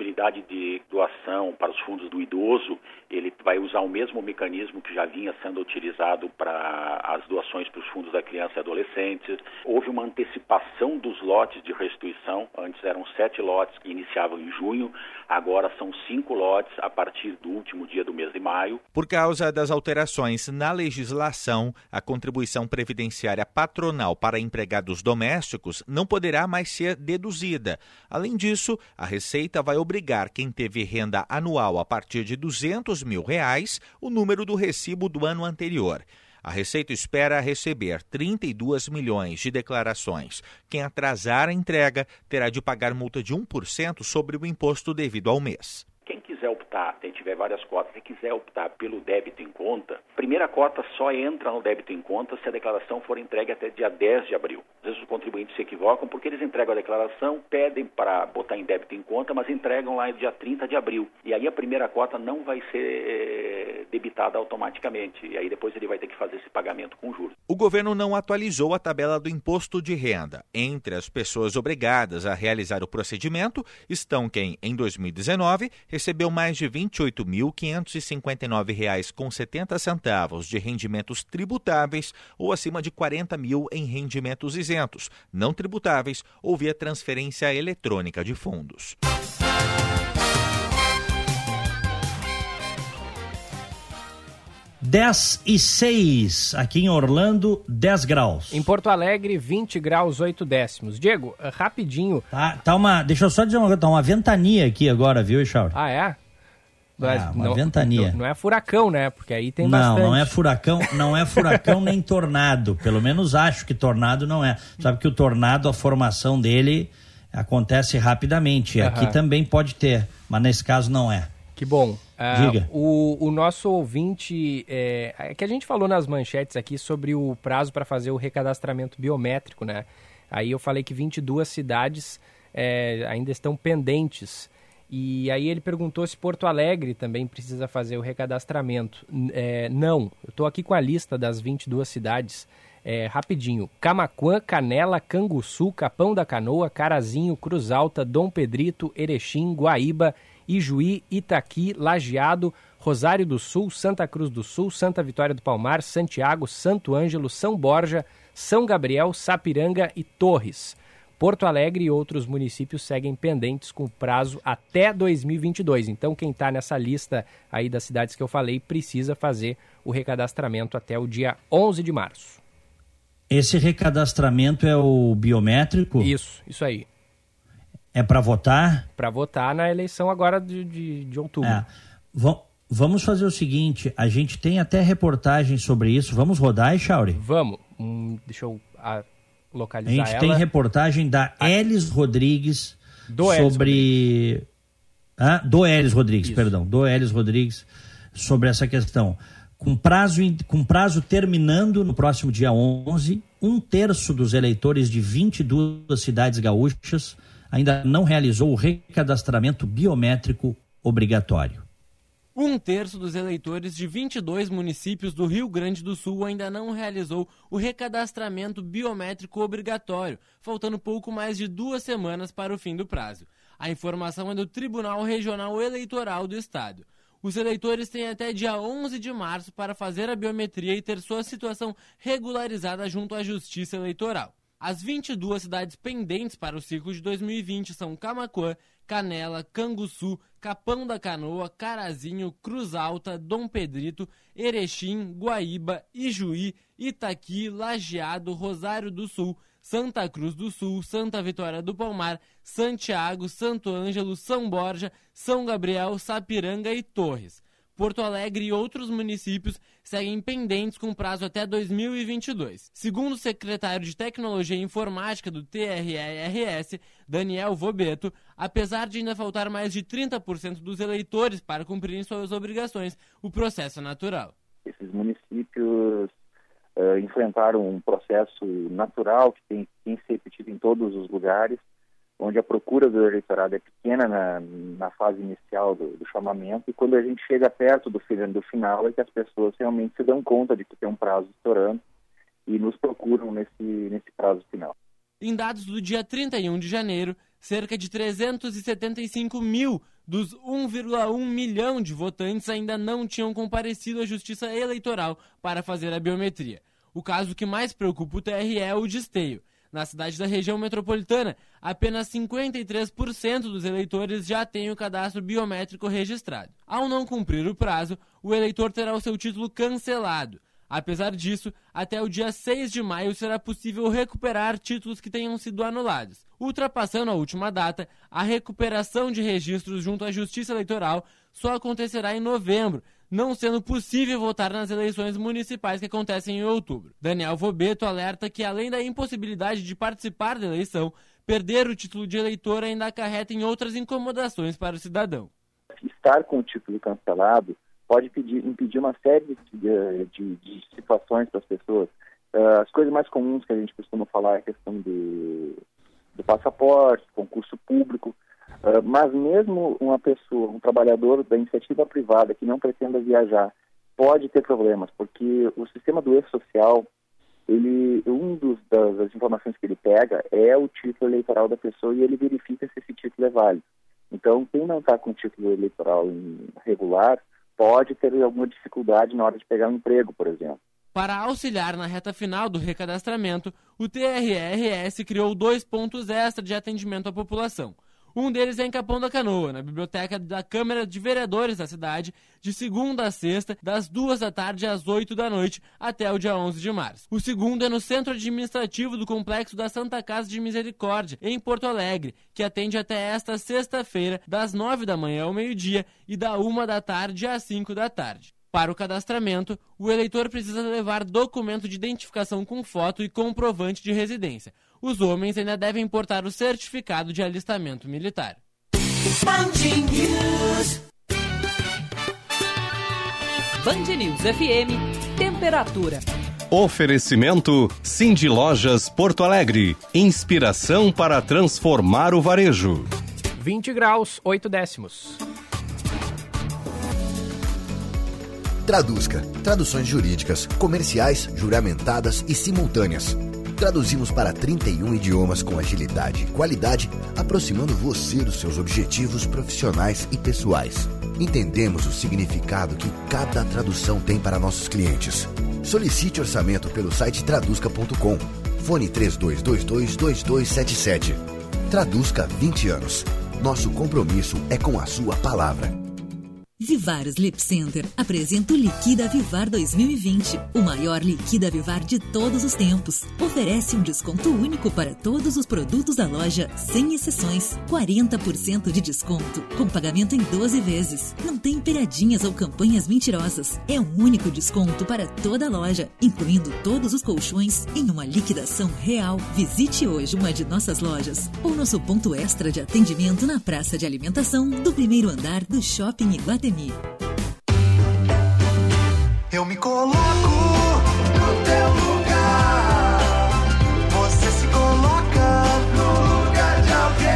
Possibilidade de doação para os fundos do idoso, ele vai usar o mesmo mecanismo que já vinha sendo utilizado para as doações para os fundos da criança e adolescente. Houve uma antecipação dos lotes de restituição. Antes eram sete lotes que iniciavam em junho, agora são cinco lotes a partir do último dia do mês de maio. Por causa das alterações na legislação, a contribuição previdenciária patronal para empregados domésticos não poderá mais ser deduzida. Além disso, a Receita vai obrigar quem teve renda anual a partir de 200 mil reais o número do recibo do ano anterior. A Receita espera receber 32 milhões de declarações. Quem atrasar a entrega terá de pagar multa de 1% sobre o imposto devido ao mês quem quiser optar, quem tiver várias cotas e quiser optar pelo débito em conta, primeira cota só entra no débito em conta se a declaração for entregue até dia 10 de abril. Às vezes os contribuintes se equivocam porque eles entregam a declaração, pedem para botar em débito em conta, mas entregam lá dia 30 de abril. E aí a primeira cota não vai ser eh, debitada automaticamente. E aí depois ele vai ter que fazer esse pagamento com juros. O governo não atualizou a tabela do imposto de renda. Entre as pessoas obrigadas a realizar o procedimento estão quem, em 2019, recebeu mais de R$ 28.559,70 de rendimentos tributáveis ou acima de R$ 40 mil em rendimentos isentos, não tributáveis ou via transferência eletrônica de fundos. Dez e seis, aqui em Orlando, 10 graus. Em Porto Alegre, 20 graus, 8 décimos. Diego, rapidinho. Tá, tá uma, deixa eu só dizer uma coisa, tá uma ventania aqui agora, viu, Echauri? Ah, é? Ah, uma não, ventania. Não, não, é furacão, né? Porque aí tem não, bastante. Não, não é furacão, não é furacão (laughs) nem tornado. Pelo menos acho que tornado não é. Sabe que o tornado, a formação dele acontece rapidamente. Aqui também pode ter, mas nesse caso não é. Que bom. Diga. Uh, o, o nosso ouvinte, é, é que a gente falou nas manchetes aqui sobre o prazo para fazer o recadastramento biométrico, né? Aí eu falei que 22 cidades é, ainda estão pendentes. E aí ele perguntou se Porto Alegre também precisa fazer o recadastramento. É, não, eu estou aqui com a lista das 22 cidades. É, rapidinho. Camaquã, Canela, Canguçu, Capão da Canoa, Carazinho, Cruz Alta, Dom Pedrito, Erechim, Guaíba, Ijuí, Itaqui, Lajeado, Rosário do Sul, Santa Cruz do Sul, Santa Vitória do Palmar, Santiago, Santo Ângelo, São Borja, São Gabriel, Sapiranga e Torres. Porto Alegre e outros municípios seguem pendentes com prazo até 2022. Então, quem está nessa lista aí das cidades que eu falei precisa fazer o recadastramento até o dia 11 de março. Esse recadastramento é o biométrico? Isso, isso aí. É para votar? Para votar na eleição agora de, de, de outubro. É. Va- Vamos fazer o seguinte, a gente tem até reportagem sobre isso. Vamos rodar, Chauri? Vamos. Hum, deixa eu ah, A localizar gente ela. tem reportagem da Elis Rodrigues Do Elis sobre. Ah, do Elis Rodrigues, Isso. perdão. Do Elis Rodrigues sobre essa questão. Com prazo, com prazo terminando no próximo dia 11, um terço dos eleitores de 22 cidades gaúchas ainda não realizou o recadastramento biométrico obrigatório. Um terço dos eleitores de 22 municípios do Rio Grande do Sul ainda não realizou o recadastramento biométrico obrigatório, faltando pouco mais de duas semanas para o fim do prazo. A informação é do Tribunal Regional Eleitoral do Estado. Os eleitores têm até dia 11 de março para fazer a biometria e ter sua situação regularizada junto à Justiça Eleitoral. As 22 cidades pendentes para o ciclo de 2020 são Camaquã, Canela, Canguçu, Capão da Canoa, Carazinho, Cruz Alta, Dom Pedrito, Erechim, Guaíba, Ijuí, Itaqui, Lajeado, Rosário do Sul, Santa Cruz do Sul, Santa Vitória do Palmar, Santiago, Santo Ângelo, São Borja, São Gabriel, Sapiranga e Torres. Porto Alegre e outros municípios seguem pendentes com prazo até 2022. Segundo o secretário de Tecnologia e Informática do TRERS, Daniel Vobeto, apesar de ainda faltar mais de 30% dos eleitores para cumprirem suas obrigações, o processo é natural. Esses municípios eh, enfrentaram um processo natural que tem, tem se repetido em todos os lugares, onde a procura do eleitorado é pequena na, na fase inicial do, do chamamento e quando a gente chega perto do, do final é que as pessoas realmente se dão conta de que tem um prazo estourando e nos procuram nesse, nesse prazo final. Em dados do dia 31 de janeiro, cerca de 375 mil dos 1,1 milhão de votantes ainda não tinham comparecido à Justiça Eleitoral para fazer a biometria. O caso que mais preocupa o TRE é o de. Na cidade da região metropolitana, apenas 53% dos eleitores já têm o cadastro biométrico registrado. Ao não cumprir o prazo, o eleitor terá o seu título cancelado. Apesar disso, até o dia 6 de maio será possível recuperar títulos que tenham sido anulados. Ultrapassando a última data, a recuperação de registros junto à Justiça Eleitoral só acontecerá em novembro, não sendo possível votar nas eleições municipais que acontecem em outubro. Daniel Vobeto alerta que, além da impossibilidade de participar da eleição, perder o título de eleitor ainda acarreta em outras incomodações para o cidadão. Estar com o título cancelado pode pedir- impedir uma série de, de- de situações para as pessoas. Ah, as coisas mais comuns que a gente costuma falar é a questão do, do passaporte, concurso público, ah, mas mesmo uma pessoa, um trabalhador da iniciativa privada que não pretenda viajar, pode ter problemas, porque o sistema do e-social, ele, um dos, das, das informações que ele pega é o título eleitoral da pessoa e ele verifica se esse título é válido. Então, quem não está com título eleitoral regular pode ter alguma dificuldade na hora de pegar um emprego, por exemplo. Para auxiliar na reta final do recadastramento, o TRRS criou dois pontos extra de atendimento à população. Um deles é em Capão da Canoa, na biblioteca da Câmara de Vereadores da cidade, de segunda a sexta, das duas da tarde às oito da noite, até o dia 11 de março. O segundo é no Centro Administrativo do Complexo da Santa Casa de Misericórdia, em Porto Alegre, que atende até esta sexta-feira, das nove da manhã ao meio-dia e da uma da tarde às cinco da tarde. Para o cadastramento, o eleitor precisa levar documento de identificação com foto e comprovante de residência. Os homens ainda devem portar o certificado de alistamento militar. Band News FM, temperatura. Oferecimento Cindy Lojas Porto Alegre. Inspiração para transformar o varejo. 20 graus, 8 décimos. Traduzca. Traduções jurídicas, comerciais, juramentadas e simultâneas. Traduzimos para 31 idiomas com agilidade e qualidade, aproximando você dos seus objetivos profissionais e pessoais. Entendemos o significado que cada tradução tem para nossos clientes. Solicite orçamento pelo site traduzca.com. Fone 32222277. Traduzca 20 anos. Nosso compromisso é com a sua palavra. Vivar Sleep Center apresenta o Liquida Vivar 2020, o maior Liquida Vivar de todos os tempos. Oferece um desconto único para todos os produtos da loja, sem exceções. 40% de desconto, com pagamento em 12 vezes. Não tem pegadinhas ou campanhas mentirosas. É um único desconto para toda a loja, incluindo todos os colchões, em uma liquidação real. Visite hoje uma de nossas lojas ou nosso ponto extra de atendimento na praça de alimentação do primeiro andar do Shopping Iguatemi. Eu me coloco no teu lugar. Você se coloca no lugar de alguém.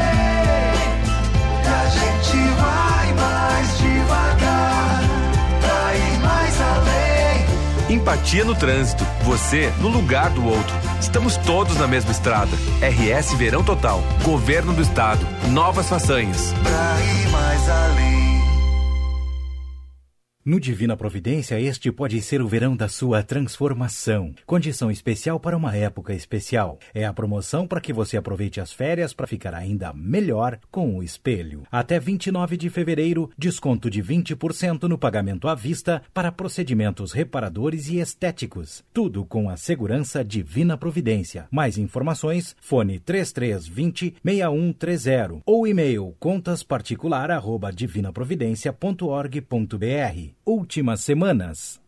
E a gente vai mais devagar pra ir mais além. Empatia no trânsito. Você no lugar do outro. Estamos todos na mesma estrada. RS Verão Total. Governo do Estado. Novas façanhas. Pra ir mais além. No Divina Providência, este pode ser o verão da sua transformação. Condição especial para uma época especial. É a promoção para que você aproveite as férias para ficar ainda melhor com o espelho. Até 29 de fevereiro, desconto de 20% no pagamento à vista para procedimentos reparadores e estéticos. Tudo com a segurança Divina Providência. Mais informações, fone 3320 6130 ou e-mail contasparticular@divinaprovidencia.org.br últimas semanas.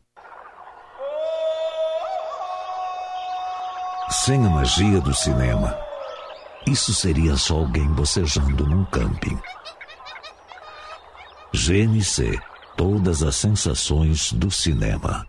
Sem a magia do cinema, isso seria só alguém bocejando num camping. GNC Todas as sensações do cinema.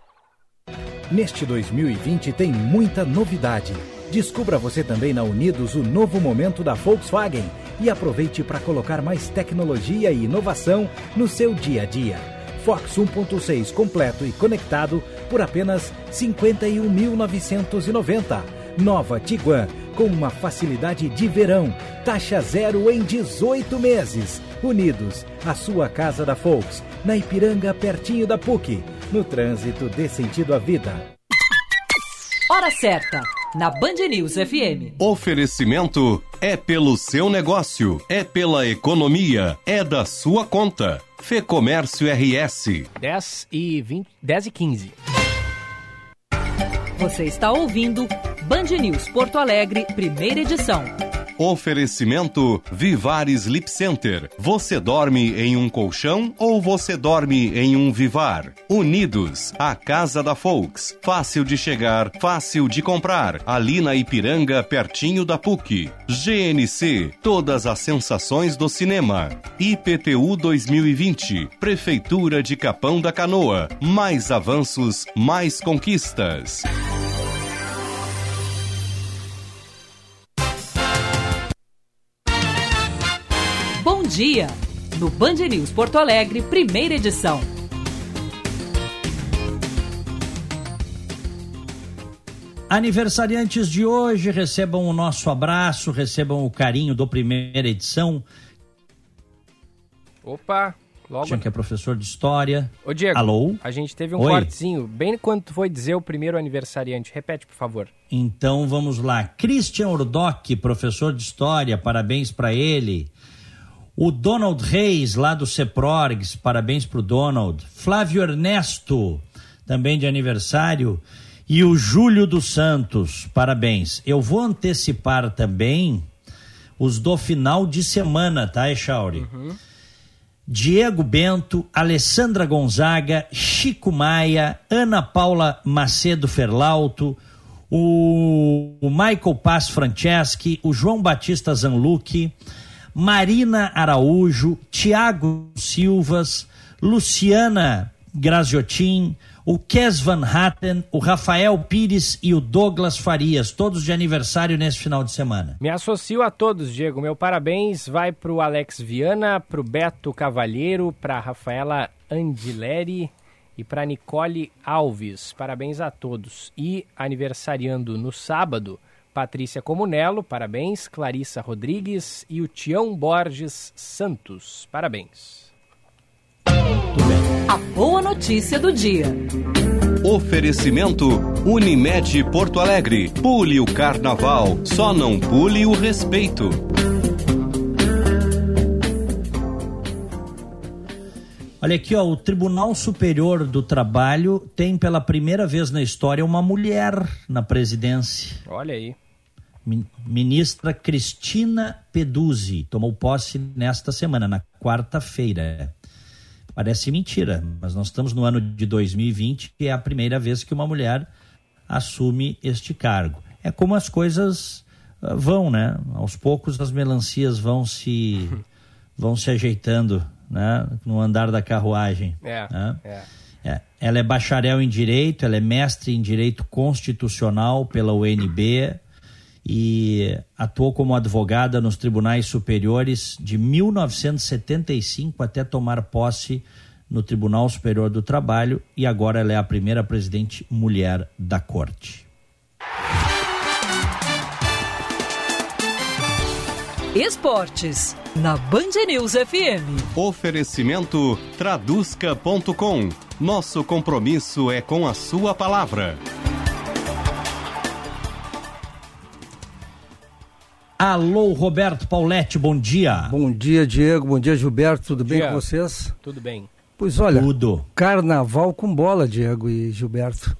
Neste 2020 tem muita novidade. Descubra você também na Unidos o novo momento da Volkswagen e aproveite para colocar mais tecnologia e inovação no seu dia a dia. Fox 1.6 completo e conectado por apenas 51.990. Nova Tiguan com uma facilidade de verão, taxa zero em 18 meses. Unidos, a sua casa da Volks, na Ipiranga, pertinho da PUC. No trânsito dê sentido à vida. Hora certa, na Band News FM. Oferecimento é pelo seu negócio, é pela economia, é da sua conta. Fê Comércio RS. 10 e 20, 10 e 15. Você está ouvindo Band News Porto Alegre, primeira edição. Oferecimento Vivar Sleep Center. Você dorme em um colchão ou você dorme em um Vivar? Unidos, a casa da Folks. Fácil de chegar, fácil de comprar. Ali na Ipiranga, pertinho da PUC. GNC, todas as sensações do cinema. IPTU 2020, Prefeitura de Capão da Canoa. Mais avanços, mais conquistas. Dia! No Band News Porto Alegre, primeira edição. Aniversariantes de hoje, recebam o nosso abraço, recebam o carinho do primeira edição. Opa, logo. Tinha que é professor de história. Ô Diego, Alô? a gente teve um Oi. cortezinho, bem quando tu foi dizer o primeiro aniversariante. Repete, por favor. Então vamos lá. Christian Urdock, professor de história, parabéns para ele. O Donald Reis, lá do Ceprorgs, parabéns para o Donald. Flávio Ernesto, também de aniversário. E o Júlio dos Santos, parabéns. Eu vou antecipar também os do final de semana, tá, Echauri? Diego Bento, Alessandra Gonzaga, Chico Maia, Ana Paula Macedo Ferlauto, o, o Michael Paz Franceschi, o João Batista Zanlucchi, Marina Araújo, Tiago Silvas, Luciana Graziotin, o Kes Van Hatten, o Rafael Pires e o Douglas Farias, todos de aniversário nesse final de semana. Me associo a todos, Diego. Meu parabéns vai para o Alex Viana, para o Beto Cavalheiro, para a Rafaela Andileri e para Nicole Alves. Parabéns a todos. E aniversariando no sábado, Patrícia Comunello, parabéns. Clarissa Rodrigues e o Tião Borges Santos. Parabéns. A boa notícia do dia. Oferecimento Unimed Porto Alegre. Pule o carnaval, só não pule o respeito. Olha aqui, ó, o Tribunal Superior do Trabalho tem pela primeira vez na história uma mulher na presidência. Olha aí. Ministra Cristina Peduzzi tomou posse nesta semana, na quarta-feira. Parece mentira, mas nós estamos no ano de 2020 e é a primeira vez que uma mulher assume este cargo. É como as coisas uh, vão, né? Aos poucos as melancias vão se (laughs) vão se ajeitando, né? No andar da carruagem. É, né? é. É, ela é bacharel em direito, ela é mestre em direito constitucional pela UNB e atuou como advogada nos tribunais superiores de 1975 até tomar posse no Tribunal Superior do Trabalho e agora ela é a primeira presidente mulher da corte. Esportes, na Band News FM. Oferecimento traduzca.com. Nosso compromisso é com a sua palavra. Alô, Roberto Pauletti, bom dia. Bom dia, Diego. Bom dia, Gilberto. Tudo bem Dia. com vocês? Tudo bem. Pois olha, Tudo. carnaval com bola, Diego e Gilberto.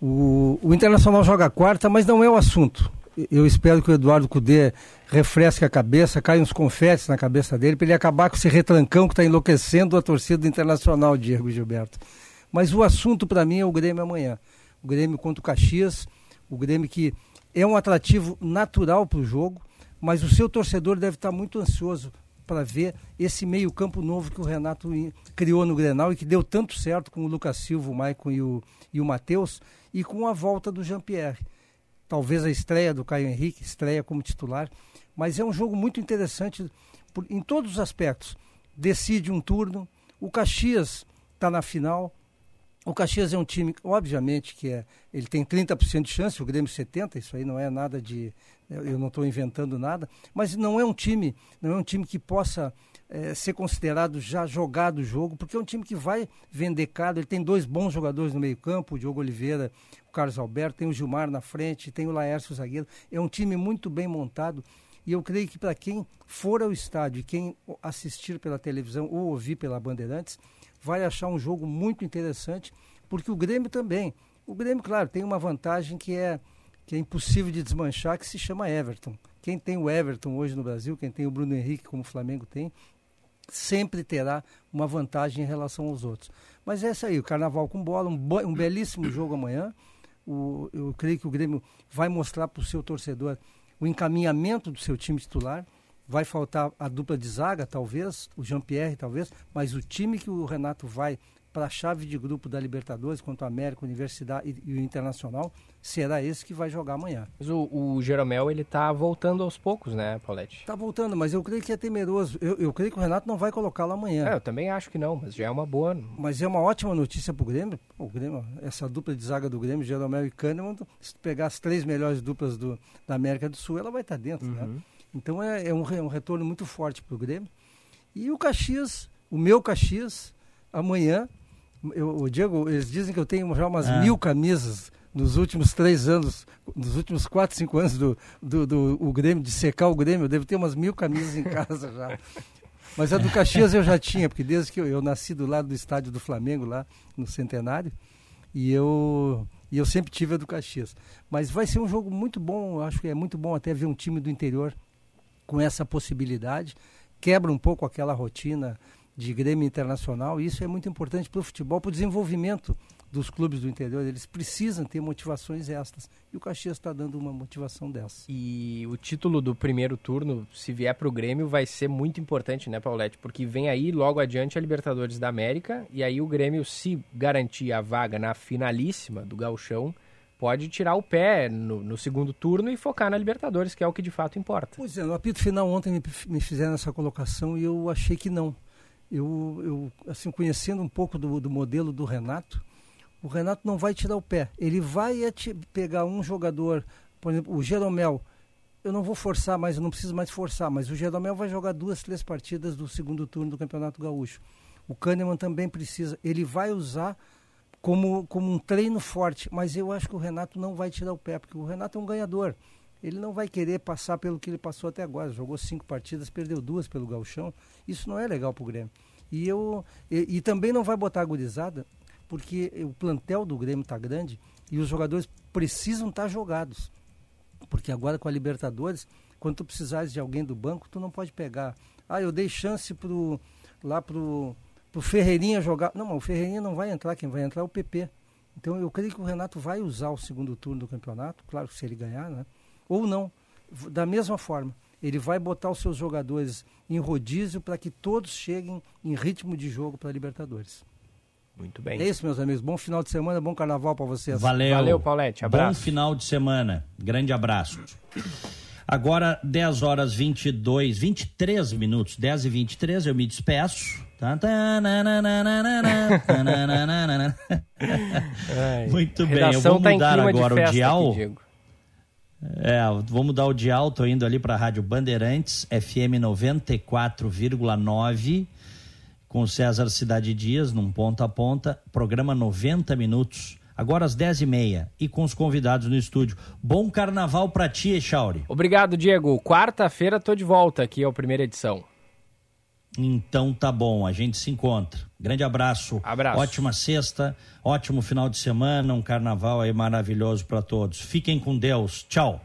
O, o Internacional joga quarta, mas não é o assunto. Eu espero que o Eduardo Cudê refresque a cabeça, caia uns confetes na cabeça dele, para ele acabar com esse retrancão que está enlouquecendo a torcida do Internacional, Diego e Gilberto. Mas o assunto para mim é o Grêmio amanhã. O Grêmio contra o Caxias, o Grêmio que é um atrativo natural para o jogo, mas o seu torcedor deve estar muito ansioso para ver esse meio-campo novo que o Renato criou no Grenal e que deu tanto certo com o Lucas Silva, o Maicon e o, e o Matheus, e com a volta do Jean-Pierre. Talvez a estreia do Caio Henrique, estreia como titular, mas é um jogo muito interessante por- em todos os aspectos. Decide um turno, o Caxias está na final, o Caxias é um time, obviamente, que é, ele tem 30% de chance, o Grêmio 70%, isso aí não é nada de. Eu não estou inventando nada, mas não é um time, não é um time que possa eh, ser considerado já jogado o jogo, porque é um time que vai vender caro. Ele tem dois bons jogadores no meio-campo, o Diogo Oliveira, o Carlos Alberto, tem o Gilmar na frente, tem o Laércio zagueiro. É um time muito bem montado. E eu creio que para quem for ao estádio e quem assistir pela televisão ou ouvir pela Bandeirantes, vai achar um jogo muito interessante, porque o Grêmio também. O Grêmio, claro, tem uma vantagem que é, que é impossível de desmanchar, que se chama Everton. Quem tem o Everton hoje no Brasil, quem tem o Bruno Henrique, como o Flamengo tem, sempre terá uma vantagem em relação aos outros. Mas é isso aí, o Carnaval com bola, um, bo- um belíssimo (coughs) jogo amanhã. O- eu creio que o Grêmio vai mostrar para o seu torcedor o encaminhamento do seu time titular. Vai faltar a dupla de zaga, talvez, o Jean-Pierre, talvez, mas o time que o Renato vai para a chave de grupo da Libertadores contra o América, Universidade e, e o Internacional, será esse que vai jogar amanhã. Mas o, o Jeromel, ele tá voltando aos poucos, né, Paulette? Tá voltando, mas eu creio que é temeroso. Eu, eu creio que o Renato não vai colocá-lo amanhã. É, eu também acho que não, mas já é uma boa. Mas é uma ótima notícia para o Grêmio. O Grêmio, essa dupla de zaga do Grêmio, Jeromel e Kahneman, se tu pegar as três melhores duplas do, da América do Sul, ela vai estar dentro, né? Então é, é um, re- um retorno muito forte para o Grêmio. E o Caxias, o meu Caxias, amanhã, eu, o Diego, eles dizem que eu tenho já umas Ah. mil camisas nos últimos três anos, nos últimos quatro, cinco anos do, do, do o Grêmio, de secar o Grêmio, eu devo ter umas mil camisas em casa já. (laughs) Mas a do Caxias eu já tinha, porque desde que eu, eu nasci do lado do estádio do Flamengo, lá no Centenário, e eu, e eu sempre tive a do Caxias. Mas vai ser um jogo muito bom, acho que é muito bom até ver um time do interior com essa possibilidade. Quebra um pouco aquela rotina de Grêmio Internacional, e isso é muito importante para o futebol, para o desenvolvimento dos clubes do interior, eles precisam ter motivações extras. E o Caxias está dando uma motivação dessa. E o título do primeiro turno, se vier para o Grêmio, vai ser muito importante, né, Paulette? Porque vem aí logo adiante a Libertadores da América, e aí o Grêmio, se garantir a vaga na finalíssima do Gauchão, pode tirar o pé no, no, segundo turno e focar na Libertadores, que é o que de fato importa. Pois é, no apito final ontem me, me fizeram essa colocação e eu achei que não. Eu, eu assim, conhecendo um pouco do, do modelo do Renato, o Renato não vai tirar o pé. Ele vai é pegar um jogador, por exemplo, o Jeromel. Eu não vou forçar mais, eu não preciso mais forçar, mas o Jeromel vai jogar duas, três partidas do segundo turno do Campeonato Gaúcho. O Kahneman também precisa. Ele vai usar como, como um treino forte, mas eu acho que o Renato não vai tirar o pé, porque o Renato é um ganhador. Ele não vai querer passar pelo que ele passou até agora. Jogou cinco partidas, perdeu duas pelo Galchão. Isso não é legal para o Grêmio. E, eu, e, e, também não vai botar a gurizada porque o plantel do Grêmio está grande e os jogadores precisam estar tá jogados. Porque agora com a Libertadores, quando tu precisares de alguém do banco, tu não pode pegar. Ah, eu dei chance pro, lá pro, pro Ferreirinha jogar. Não, o Ferreirinha não vai entrar, quem vai entrar é o PP. Então eu creio que o Renato vai usar o segundo turno do campeonato, claro se ele ganhar, né? Ou não. Da mesma forma, ele vai botar os seus jogadores em rodízio para que todos cheguem em ritmo de jogo para a Libertadores. Muito bem. É isso, meus amigos. Bom final de semana, bom carnaval para vocês. Valeu. Valeu, Paulette. Abraço. Bom final de semana. Grande abraço. Agora, 10 horas 22, 23 minutos, 10 e 23, eu me despeço. Muito bem, eu vou tá mudar tá agora o dial. Aqui, é, vou mudar o dial, tô indo ali para a Rádio Bandeirantes, FM 94,9 com César Cidade Dias, num ponta a ponta, programa 90 minutos, agora às 10h30, e, e, com os convidados no estúdio. Bom carnaval para ti, Echauri. Obrigado, Diego. Quarta-feira tô de volta aqui, é a primeira edição. Então tá bom, a gente se encontra. Grande abraço. Abraço. Ótima sexta, ótimo final de semana, um carnaval aí maravilhoso para todos. Fiquem com Deus. Tchau.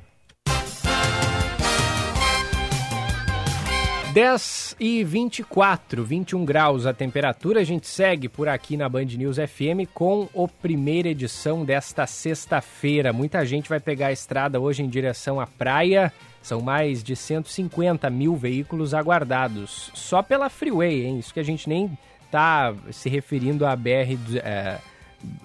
10 e 24, 21 graus a temperatura. A gente segue por aqui na Band News FM com a primeira edição desta sexta-feira. Muita gente vai pegar a estrada hoje em direção à praia. São mais de 150 mil veículos aguardados. Só pela Freeway, hein? Isso que a gente nem tá se referindo à BR, é,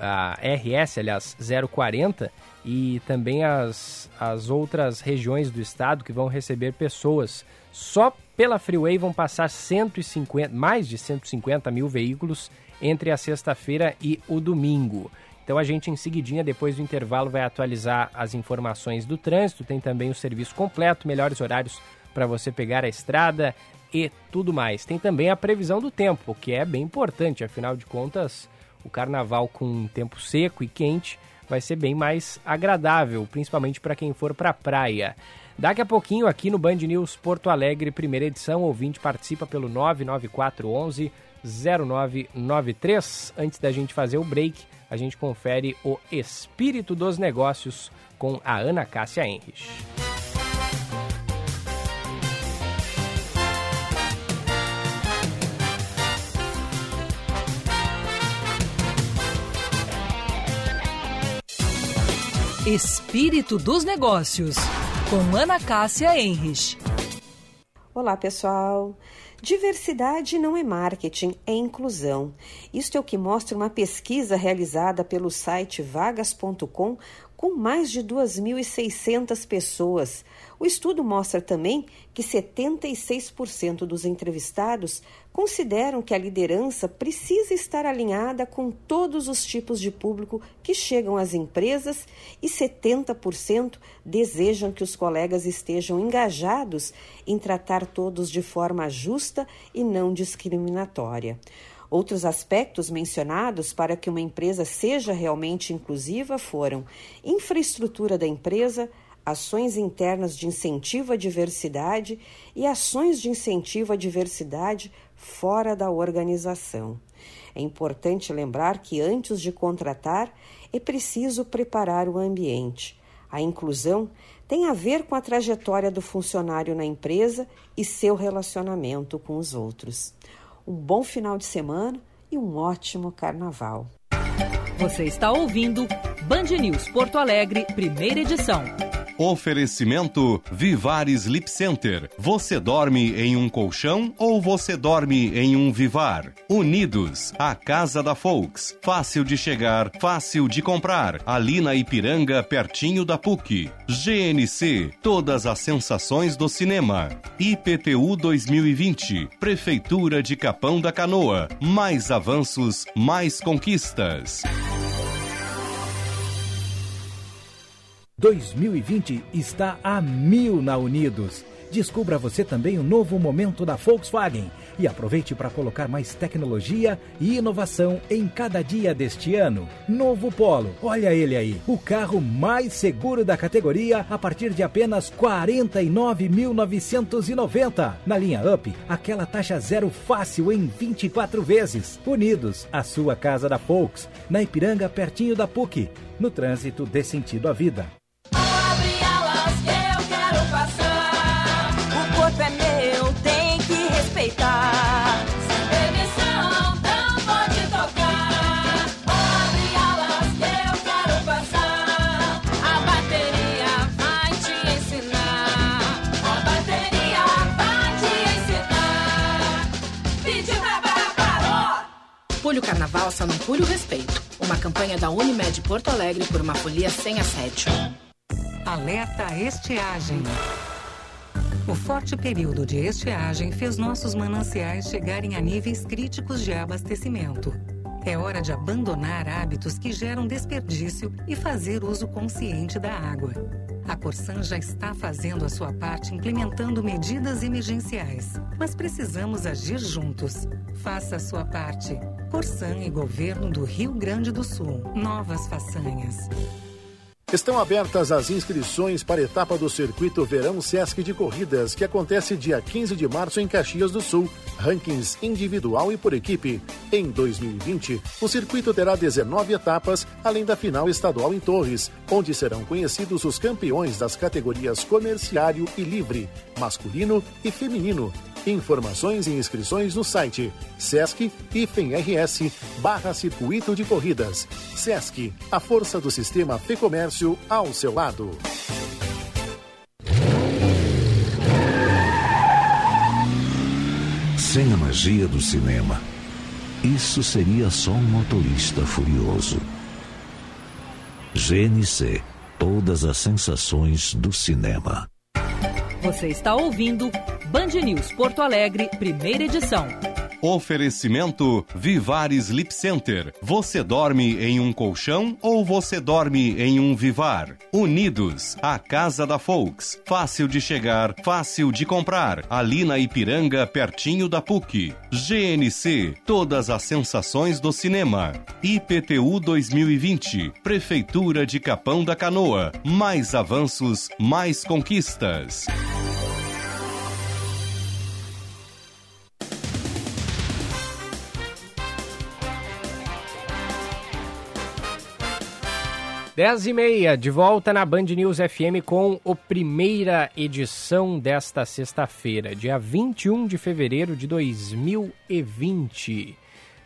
a RS, aliás, 040, e também as, as outras regiões do estado que vão receber pessoas. Só pela Freeway vão passar 150, mais de 150 mil veículos entre a sexta-feira e o domingo. Então a gente em seguidinha, depois do intervalo, vai atualizar as informações do trânsito. Tem também o serviço completo, melhores horários para você pegar a estrada e tudo mais. Tem também a previsão do tempo, que é bem importante, afinal de contas, o carnaval com tempo seco e quente vai ser bem mais agradável, principalmente para quem for para a praia. Daqui a pouquinho, aqui no Band News Porto Alegre, primeira edição, ouvinte participa pelo 99411 0993. Antes da gente fazer o break, a gente confere o espírito dos negócios com a Ana Cássia Henrich. Espírito dos negócios com Ana Cássia Enrich. Olá, pessoal. Diversidade não é marketing, é inclusão. Isto é o que mostra uma pesquisa realizada pelo site vagas.com com mais de 2.600 pessoas. O estudo mostra também que 76% dos entrevistados consideram que a liderança precisa estar alinhada com todos os tipos de público que chegam às empresas e 70% desejam que os colegas estejam engajados em tratar todos de forma justa e não discriminatória. Outros aspectos mencionados para que uma empresa seja realmente inclusiva foram infraestrutura da empresa, ações internas de incentivo à diversidade e ações de incentivo à diversidade fora da organização. É importante lembrar que antes de contratar é preciso preparar o ambiente. A inclusão tem a ver com a trajetória do funcionário na empresa e seu relacionamento com os outros um bom final de semana e um ótimo carnaval. Você está ouvindo Band News Porto Alegre, primeira edição. Oferecimento Vivar Sleep Center. Você dorme em um colchão ou você dorme em um Vivar? Unidos, a casa da Folks. Fácil de chegar, fácil de comprar. Ali na Ipiranga, pertinho da PUC. GNC, todas as sensações do cinema. IPTU 2020, Prefeitura de Capão da Canoa. Mais avanços, mais conquistas. 2020 está a mil na Unidos. Descubra você também o novo momento da Volkswagen e aproveite para colocar mais tecnologia e inovação em cada dia deste ano. Novo Polo, olha ele aí, o carro mais seguro da categoria a partir de apenas 49.990. Na linha Up, aquela taxa zero fácil em 24 vezes. Unidos, a sua casa da Volks, na Ipiranga, pertinho da PUC. No trânsito dê sentido à vida. Pule o carnaval, só não pule o respeito. Uma campanha da Unimed Porto Alegre por uma folia sem assédio. Alerta estiagem. O forte período de estiagem fez nossos mananciais chegarem a níveis críticos de abastecimento. É hora de abandonar hábitos que geram desperdício e fazer uso consciente da água. A Corsan já está fazendo a sua parte implementando medidas emergenciais, mas precisamos agir juntos. Faça a sua parte. Corsan e Governo do Rio Grande do Sul. Novas façanhas. Estão abertas as inscrições para a etapa do Circuito Verão Sesc de Corridas, que acontece dia 15 de março em Caxias do Sul. Rankings individual e por equipe. Em 2020, o circuito terá 19 etapas, além da final estadual em Torres, onde serão conhecidos os campeões das categorias comerciário e livre, masculino e feminino. Informações e inscrições no site Sesc rs barra Circuito de Corridas. Sesc, a força do sistema Fê Comércio ao seu lado. Sem a magia do cinema, isso seria só um motorista furioso. GNC Todas as sensações do cinema. Você está ouvindo Band News Porto Alegre, primeira edição. Oferecimento Vivar Sleep Center. Você dorme em um colchão ou você dorme em um Vivar? Unidos, a casa da Folks. Fácil de chegar, fácil de comprar. Ali na Ipiranga, pertinho da PUC. GNC, todas as sensações do cinema. IPTU 2020, Prefeitura de Capão da Canoa. Mais avanços, mais conquistas. Dez e meia, de volta na Band News FM com a primeira edição desta sexta-feira, dia 21 de fevereiro de 2020.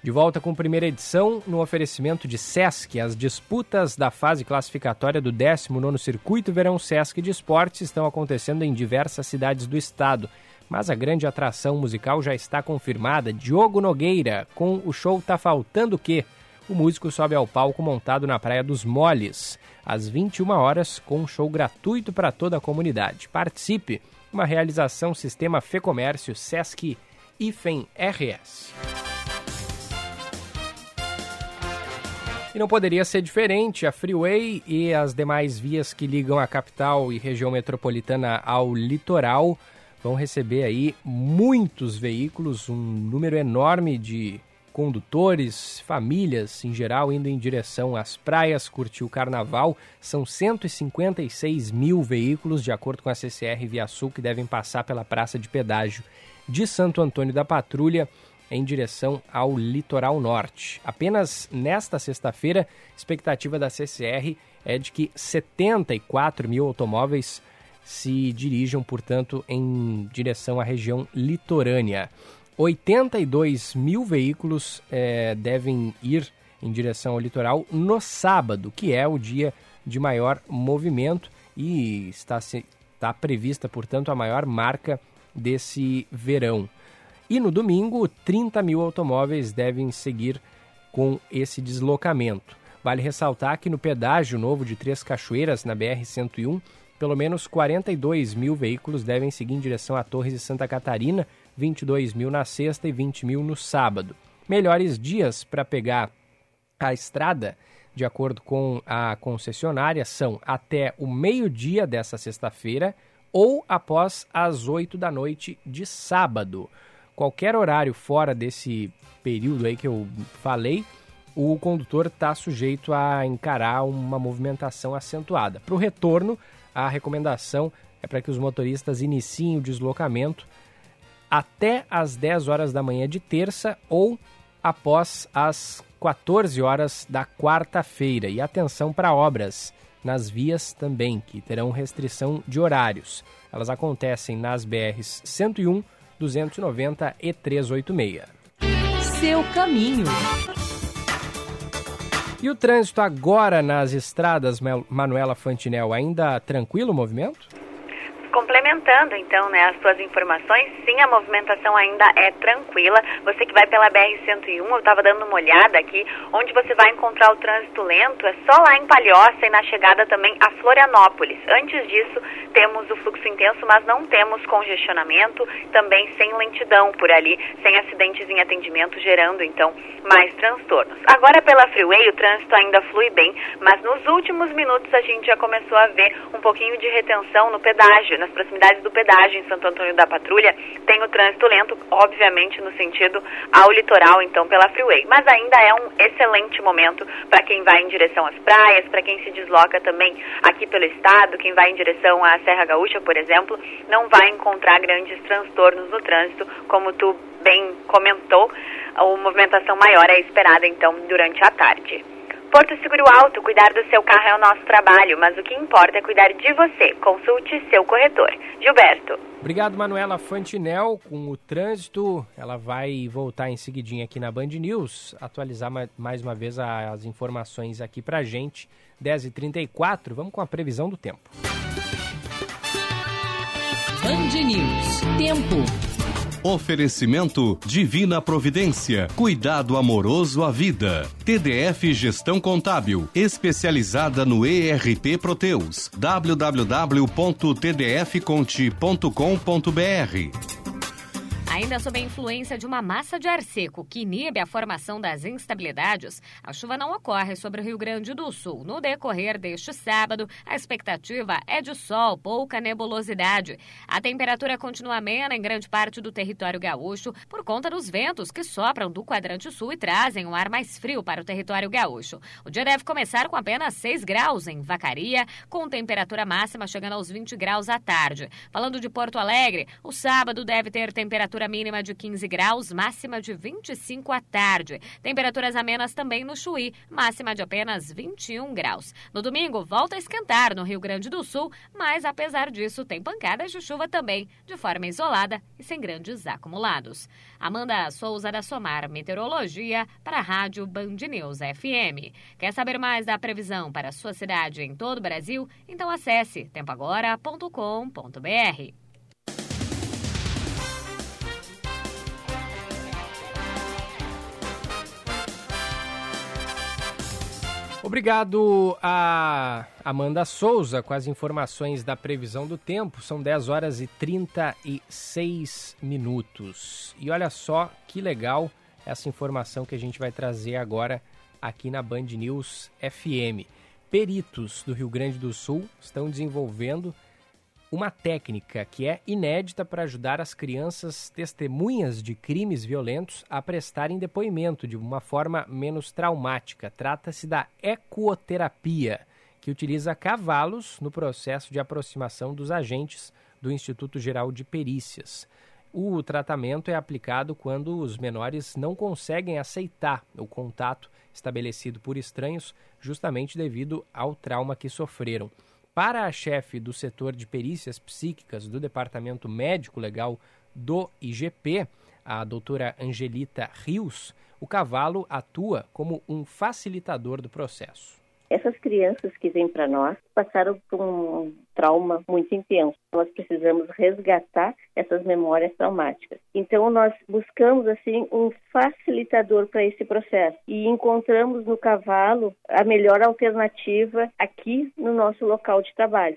De volta com a primeira edição no oferecimento de Sesc. As disputas da fase classificatória do 19º Circuito Verão Sesc de Esportes estão acontecendo em diversas cidades do estado. Mas a grande atração musical já está confirmada. Diogo Nogueira, com o show Tá Faltando O Quê? O músico sobe ao palco montado na Praia dos Moles, às 21 horas, com um show gratuito para toda a comunidade. Participe! Uma realização Sistema Fê Comércio Sesc IFEM RS. E não poderia ser diferente, a Freeway e as demais vias que ligam a capital e região metropolitana ao litoral vão receber aí muitos veículos, um número enorme de condutores, famílias em geral indo em direção às praias, curtir o carnaval. São 156 mil veículos, de acordo com a CCR Via Sul, que devem passar pela praça de pedágio de Santo Antônio da Patrulha em direção ao litoral norte. Apenas nesta sexta-feira, expectativa da CCR é de que 74 mil automóveis se dirijam, portanto, em direção à região litorânea. 82 mil veículos é, devem ir em direção ao litoral no sábado, que é o dia de maior movimento e está, se- está prevista, portanto, a maior marca desse verão. E no domingo, 30 mil automóveis devem seguir com esse deslocamento. Vale ressaltar que no pedágio novo de Três Cachoeiras, na BR-101, pelo menos 42 mil veículos devem seguir em direção a Torres e Santa Catarina, 22 mil na sexta e 20 mil no sábado. Melhores dias para pegar a estrada, de acordo com a concessionária, são até o meio-dia dessa sexta-feira ou após as 8 da noite de sábado. Qualquer horário fora desse período aí que eu falei, o condutor está sujeito a encarar uma movimentação acentuada. Para o retorno, a recomendação é para que os motoristas iniciem o deslocamento até às 10 horas da manhã de terça ou após as 14 horas da quarta-feira. E atenção para obras nas vias também, que terão restrição de horários. Elas acontecem nas BRs 101, 290 e 386. Seu caminho. E o trânsito agora nas estradas, Manuela Fantinel, ainda tranquilo o movimento? Complementando então né, as suas informações, sim, a movimentação ainda é tranquila. Você que vai pela BR-101, eu estava dando uma olhada aqui, onde você vai encontrar o trânsito lento é só lá em Palhoça e na chegada também a Florianópolis. Antes disso, temos o fluxo intenso, mas não temos congestionamento, também sem lentidão por ali, sem acidentes em atendimento, gerando então mais transtornos. Agora pela Freeway, o trânsito ainda flui bem, mas nos últimos minutos a gente já começou a ver um pouquinho de retenção no pedágio, nas proximidades do pedágio em Santo Antônio da Patrulha, tem o trânsito lento, obviamente no sentido ao litoral, então pela Freeway. Mas ainda é um excelente momento para quem vai em direção às praias, para quem se desloca também aqui pelo estado, quem vai em direção à Serra Gaúcha, por exemplo, não vai encontrar grandes transtornos no trânsito, como tu bem comentou, a movimentação maior é esperada então durante a tarde. Porto Seguro Alto, cuidar do seu carro é o nosso trabalho, mas o que importa é cuidar de você. Consulte seu corretor. Gilberto. Obrigado, Manuela Fantinel. Com o trânsito, ela vai voltar em seguidinha aqui na Band News, atualizar ma- mais uma vez as informações aqui pra gente. 10h34, vamos com a previsão do tempo. Band News. Tempo. Oferecimento Divina Providência. Cuidado amoroso à vida. TDF Gestão Contábil. Especializada no ERP Proteus. www.tdfconte.com.br. Ainda sob a influência de uma massa de ar seco que inibe a formação das instabilidades, a chuva não ocorre sobre o Rio Grande do Sul. No decorrer deste sábado, a expectativa é de sol, pouca nebulosidade. A temperatura continua amena em grande parte do território gaúcho por conta dos ventos que sopram do quadrante sul e trazem um ar mais frio para o território gaúcho. O dia deve começar com apenas 6 graus em Vacaria, com temperatura máxima chegando aos 20 graus à tarde. Falando de Porto Alegre, o sábado deve ter temperatura mínima de 15 graus, máxima de 25 à tarde. Temperaturas amenas também no Chuí, máxima de apenas 21 graus. No domingo, volta a esquentar no Rio Grande do Sul, mas apesar disso, tem pancadas de chuva também, de forma isolada e sem grandes acumulados. Amanda Souza da Somar Meteorologia para a Rádio Band News FM. Quer saber mais da previsão para a sua cidade em todo o Brasil? Então acesse tempoagora.com.br. Obrigado a Amanda Souza com as informações da previsão do tempo. São 10 horas e 36 minutos. E olha só que legal essa informação que a gente vai trazer agora aqui na Band News FM. Peritos do Rio Grande do Sul estão desenvolvendo uma técnica que é inédita para ajudar as crianças testemunhas de crimes violentos a prestarem depoimento de uma forma menos traumática. Trata-se da ecoterapia, que utiliza cavalos no processo de aproximação dos agentes do Instituto Geral de Perícias. O tratamento é aplicado quando os menores não conseguem aceitar o contato estabelecido por estranhos, justamente devido ao trauma que sofreram. Para a chefe do setor de perícias psíquicas do Departamento Médico Legal do IGP, a doutora Angelita Rios, o cavalo atua como um facilitador do processo. Essas crianças que vêm para nós passaram por um trauma muito intenso. Nós precisamos resgatar essas memórias traumáticas. Então nós buscamos assim um facilitador para esse processo e encontramos no cavalo a melhor alternativa aqui no nosso local de trabalho.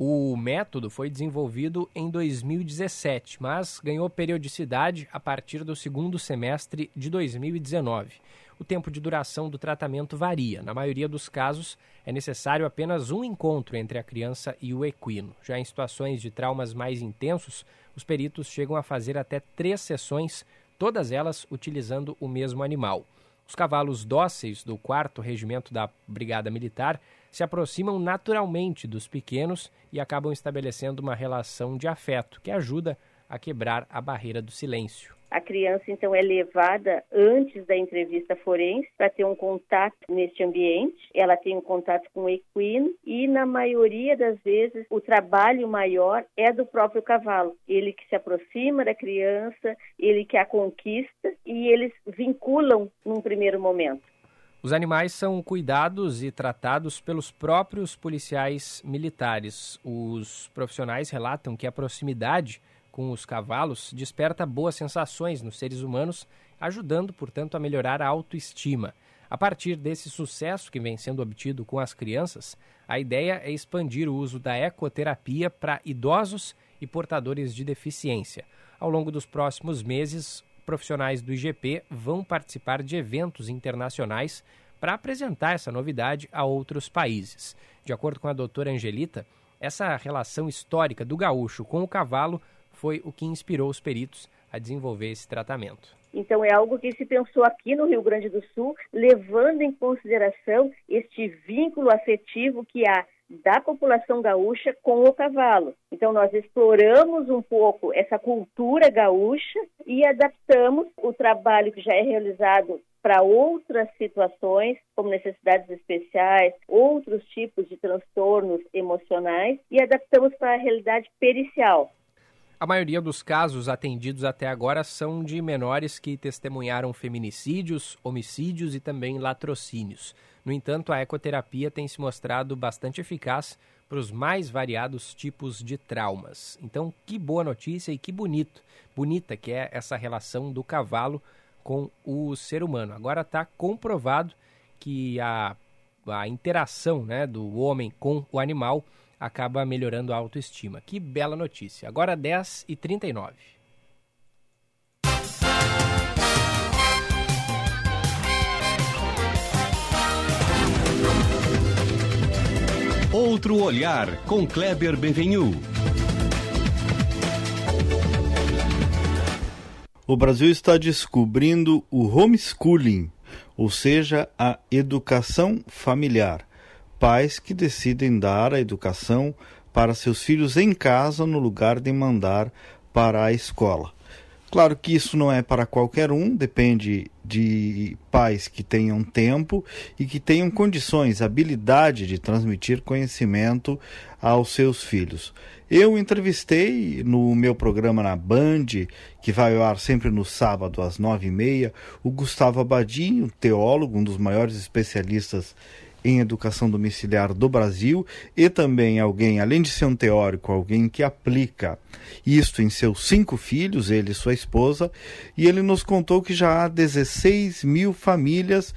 O método foi desenvolvido em 2017, mas ganhou periodicidade a partir do segundo semestre de 2019. O tempo de duração do tratamento varia. Na maioria dos casos, é necessário apenas um encontro entre a criança e o equino. Já em situações de traumas mais intensos, os peritos chegam a fazer até três sessões, todas elas utilizando o mesmo animal. Os cavalos dóceis do 4 Regimento da Brigada Militar se aproximam naturalmente dos pequenos e acabam estabelecendo uma relação de afeto que ajuda a quebrar a barreira do silêncio. A criança então é levada antes da entrevista forense para ter um contato neste ambiente. Ela tem um contato com o equino e na maioria das vezes o trabalho maior é do próprio cavalo. Ele que se aproxima da criança, ele que a conquista e eles vinculam num primeiro momento. Os animais são cuidados e tratados pelos próprios policiais militares. Os profissionais relatam que a proximidade com os cavalos desperta boas sensações nos seres humanos, ajudando, portanto, a melhorar a autoestima. A partir desse sucesso que vem sendo obtido com as crianças, a ideia é expandir o uso da ecoterapia para idosos e portadores de deficiência. Ao longo dos próximos meses, profissionais do IGP vão participar de eventos internacionais para apresentar essa novidade a outros países. De acordo com a doutora Angelita, essa relação histórica do gaúcho com o cavalo foi o que inspirou os peritos a desenvolver esse tratamento. Então é algo que se pensou aqui no Rio Grande do Sul, levando em consideração este vínculo afetivo que há da população gaúcha com o cavalo. Então nós exploramos um pouco essa cultura gaúcha e adaptamos o trabalho que já é realizado para outras situações, como necessidades especiais, outros tipos de transtornos emocionais, e adaptamos para a realidade pericial. A maioria dos casos atendidos até agora são de menores que testemunharam feminicídios, homicídios e também latrocínios. No entanto, a ecoterapia tem se mostrado bastante eficaz para os mais variados tipos de traumas. Então, que boa notícia e que bonito, bonita que é essa relação do cavalo com o ser humano. Agora está comprovado que a, a interação né, do homem com o animal acaba melhorando a autoestima. Que bela notícia. Agora 10 e 39. Outro olhar com Kleber Benvenu. O Brasil está descobrindo o homeschooling, ou seja, a educação familiar pais que decidem dar a educação para seus filhos em casa no lugar de mandar para a escola. Claro que isso não é para qualquer um, depende de pais que tenham tempo e que tenham condições, habilidade de transmitir conhecimento aos seus filhos. Eu entrevistei no meu programa na Band, que vai ao ar sempre no sábado às nove e meia, o Gustavo Abadinho, teólogo, um dos maiores especialistas em educação domiciliar do Brasil e também alguém, além de ser um teórico, alguém que aplica isto em seus cinco filhos, ele e sua esposa, e ele nos contou que já há 16 mil famílias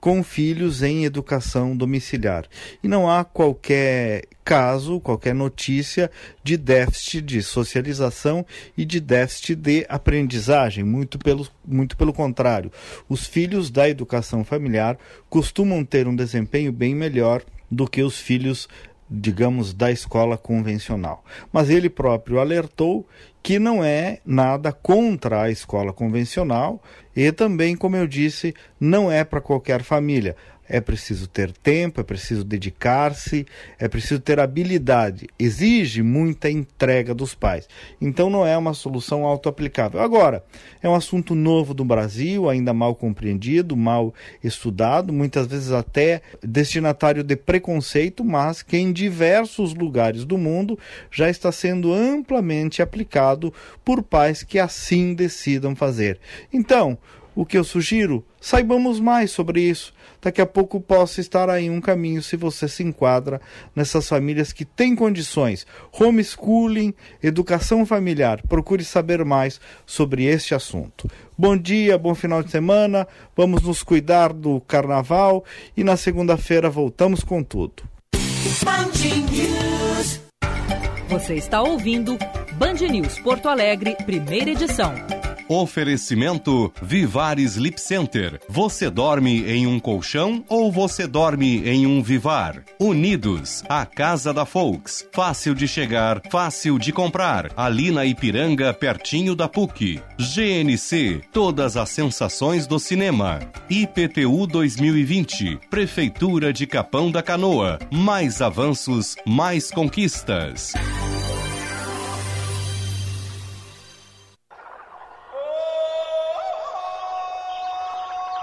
com filhos em educação domiciliar. E não há qualquer caso, qualquer notícia de déficit de socialização e de déficit de aprendizagem, muito pelo, muito pelo contrário. Os filhos da educação familiar costumam ter um desempenho bem melhor do que os filhos digamos, da escola convencional. Mas ele próprio alertou que não é nada contra a escola convencional e também, como eu disse, não é para qualquer família é preciso ter tempo, é preciso dedicar-se, é preciso ter habilidade. Exige muita entrega dos pais. Então não é uma solução auto-aplicável. Agora, é um assunto novo do Brasil, ainda mal compreendido, mal estudado, muitas vezes até destinatário de preconceito, mas que em diversos lugares do mundo já está sendo amplamente aplicado por pais que assim decidam fazer. Então, O que eu sugiro? Saibamos mais sobre isso. Daqui a pouco possa estar aí um caminho se você se enquadra nessas famílias que têm condições. Homeschooling, educação familiar. Procure saber mais sobre este assunto. Bom dia, bom final de semana. Vamos nos cuidar do carnaval e na segunda-feira voltamos com tudo. Você está ouvindo Band News Porto Alegre, primeira edição. Oferecimento Vivar Sleep Center. Você dorme em um colchão ou você dorme em um Vivar? Unidos, a casa da Folks. Fácil de chegar, fácil de comprar. Ali na Ipiranga, pertinho da PUC. GNC, todas as sensações do cinema. IPTU 2020, Prefeitura de Capão da Canoa. Mais avanços, mais conquistas.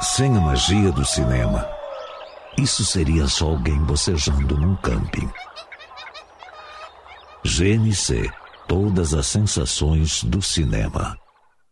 Sem a magia do cinema, isso seria só alguém bocejando num camping. GNC Todas as sensações do cinema.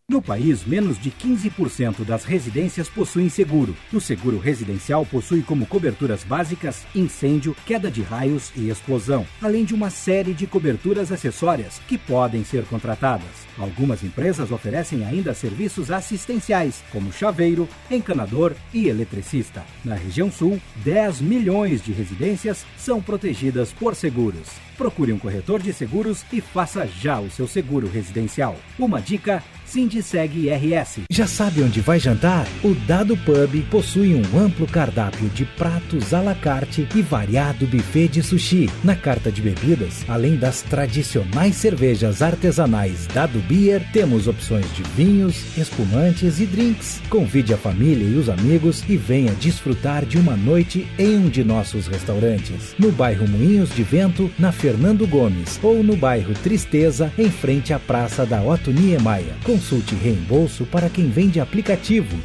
No país, menos de 15% das residências possuem seguro. O seguro residencial possui como coberturas básicas incêndio, queda de raios e explosão, além de uma série de coberturas acessórias que podem ser contratadas. Algumas empresas oferecem ainda serviços assistenciais, como chaveiro, encanador e eletricista. Na região sul, 10 milhões de residências são protegidas por seguros. Procure um corretor de seguros e faça já o seu seguro residencial. Uma dica Sindiceg RS. Já sabe onde vai jantar? O Dado Pub possui um amplo cardápio de pratos à la carte e variado buffet de sushi. Na carta de bebidas, além das tradicionais cervejas artesanais Dado Beer, temos opções de vinhos, espumantes e drinks. Convide a família e os amigos e venha desfrutar de uma noite em um de nossos restaurantes. No bairro Moinhos de Vento, na Fernando Gomes, ou no bairro Tristeza, em frente à Praça da Otto Niemeyer. Consulte reembolso para quem vende aplicativo.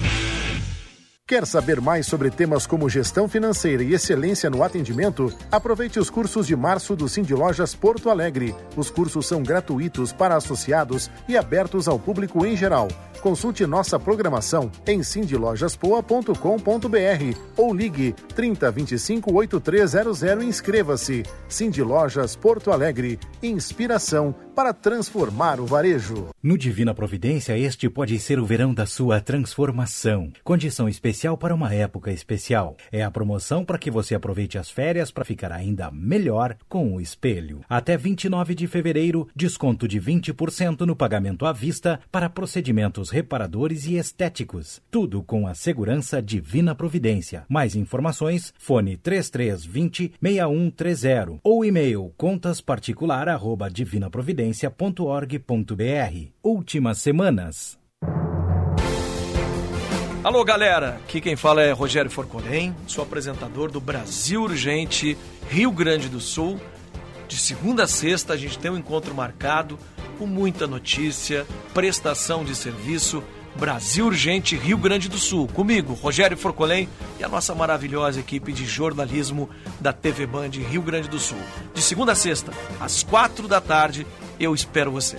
Quer saber mais sobre temas como gestão financeira e excelência no atendimento? Aproveite os cursos de março do Cindy Lojas Porto Alegre. Os cursos são gratuitos para associados e abertos ao público em geral. Consulte nossa programação em cindylojaspoa.com.br ou ligue 3025 8300 e inscreva-se. Cindy Lojas Porto Alegre. Inspiração para transformar o varejo. No Divina Providência, este pode ser o verão da sua transformação. Condição especial para uma época especial. É a promoção para que você aproveite as férias para ficar ainda melhor com o espelho. Até 29 de fevereiro, desconto de 20% no pagamento à vista para procedimentos reparadores e estéticos. Tudo com a segurança Divina Providência. Mais informações, fone 3320 6130 ou e-mail contasparticular arroba divinaprovidência.org.br. Últimas semanas. Alô, galera! Aqui quem fala é Rogério Forcolém, sou apresentador do Brasil Urgente Rio Grande do Sul. De segunda a sexta a gente tem um encontro marcado com muita notícia, prestação de serviço. Brasil Urgente Rio Grande do Sul. Comigo, Rogério Forcolém e a nossa maravilhosa equipe de jornalismo da TV Band Rio Grande do Sul. De segunda a sexta, às quatro da tarde, eu espero você.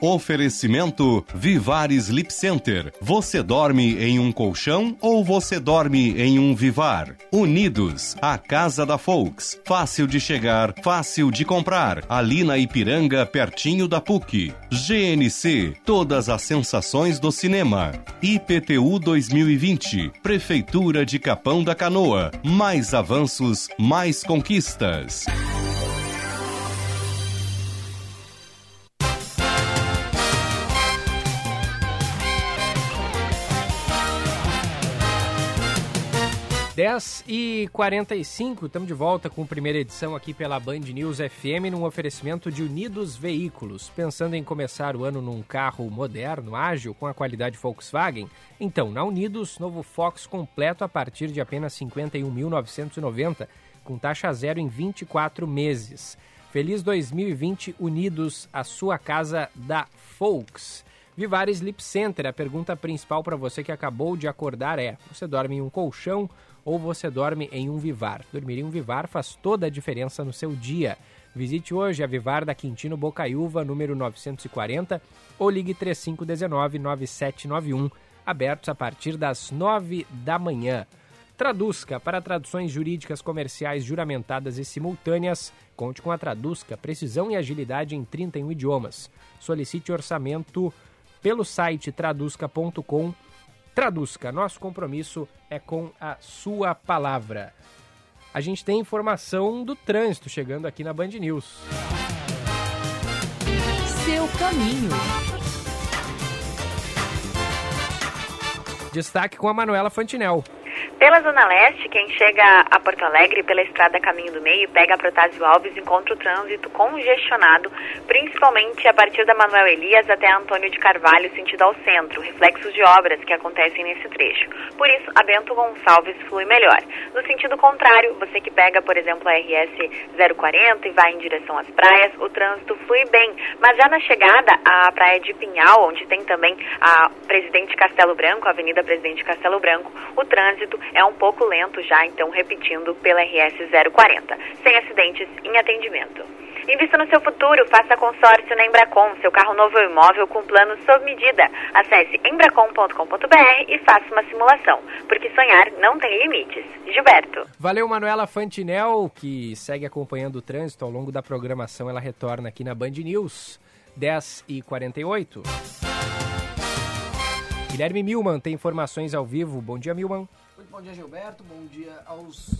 Oferecimento Vivar Sleep Center. Você dorme em um colchão ou você dorme em um Vivar? Unidos, a casa da Folks. Fácil de chegar, fácil de comprar. Ali na Ipiranga, pertinho da PUC. GNC, todas as sensações do cinema. IPTU 2020, Prefeitura de Capão da Canoa. Mais avanços, mais conquistas. Dez e 45 estamos de volta com a primeira edição aqui pela Band News FM num oferecimento de Unidos Veículos. Pensando em começar o ano num carro moderno, ágil, com a qualidade Volkswagen? Então, na Unidos, novo Fox completo a partir de apenas 51.990, com taxa zero em 24 meses. Feliz 2020 Unidos, a sua casa da Volks. Vivar Sleep Center, a pergunta principal para você que acabou de acordar é: você dorme em um colchão ou você dorme em um Vivar? Dormir em um Vivar faz toda a diferença no seu dia. Visite hoje a Vivar da Quintino Bocaiúva, número 940, ou ligue 3519-9791, abertos a partir das 9 da manhã. Traduzca para traduções jurídicas comerciais juramentadas e simultâneas. Conte com a Traduzca, precisão e agilidade em 31 idiomas. Solicite orçamento pelo site traduzca.com. Traduzca, nosso compromisso é com a sua palavra. A gente tem informação do trânsito chegando aqui na Band News. Seu caminho. Destaque com a Manuela Fantinel. Pela Zona Leste, quem chega a Porto Alegre pela estrada Caminho do Meio pega a Protásio Alves encontra o trânsito congestionado, principalmente a partir da Manuel Elias até Antônio de Carvalho, sentido ao centro, reflexos de obras que acontecem nesse trecho. Por isso, a Bento Gonçalves flui melhor. No sentido contrário, você que pega, por exemplo, a RS 040 e vai em direção às praias, o trânsito flui bem, mas já na chegada à praia de Pinhal, onde tem também a Presidente Castelo Branco, a Avenida Presidente Castelo Branco, o trânsito é um pouco lento já, então repetindo pela RS 040, sem acidentes em atendimento. Invista no seu futuro, faça consórcio na Embracon, seu carro novo ou imóvel com plano sob medida. Acesse embracon.com.br e faça uma simulação, porque sonhar não tem limites. Gilberto. Valeu, Manuela Fantinel, que segue acompanhando o trânsito ao longo da programação. Ela retorna aqui na Band News, 10 e 48 Guilherme Milman tem informações ao vivo. Bom dia, Milman. Bom dia, Gilberto. Bom dia aos.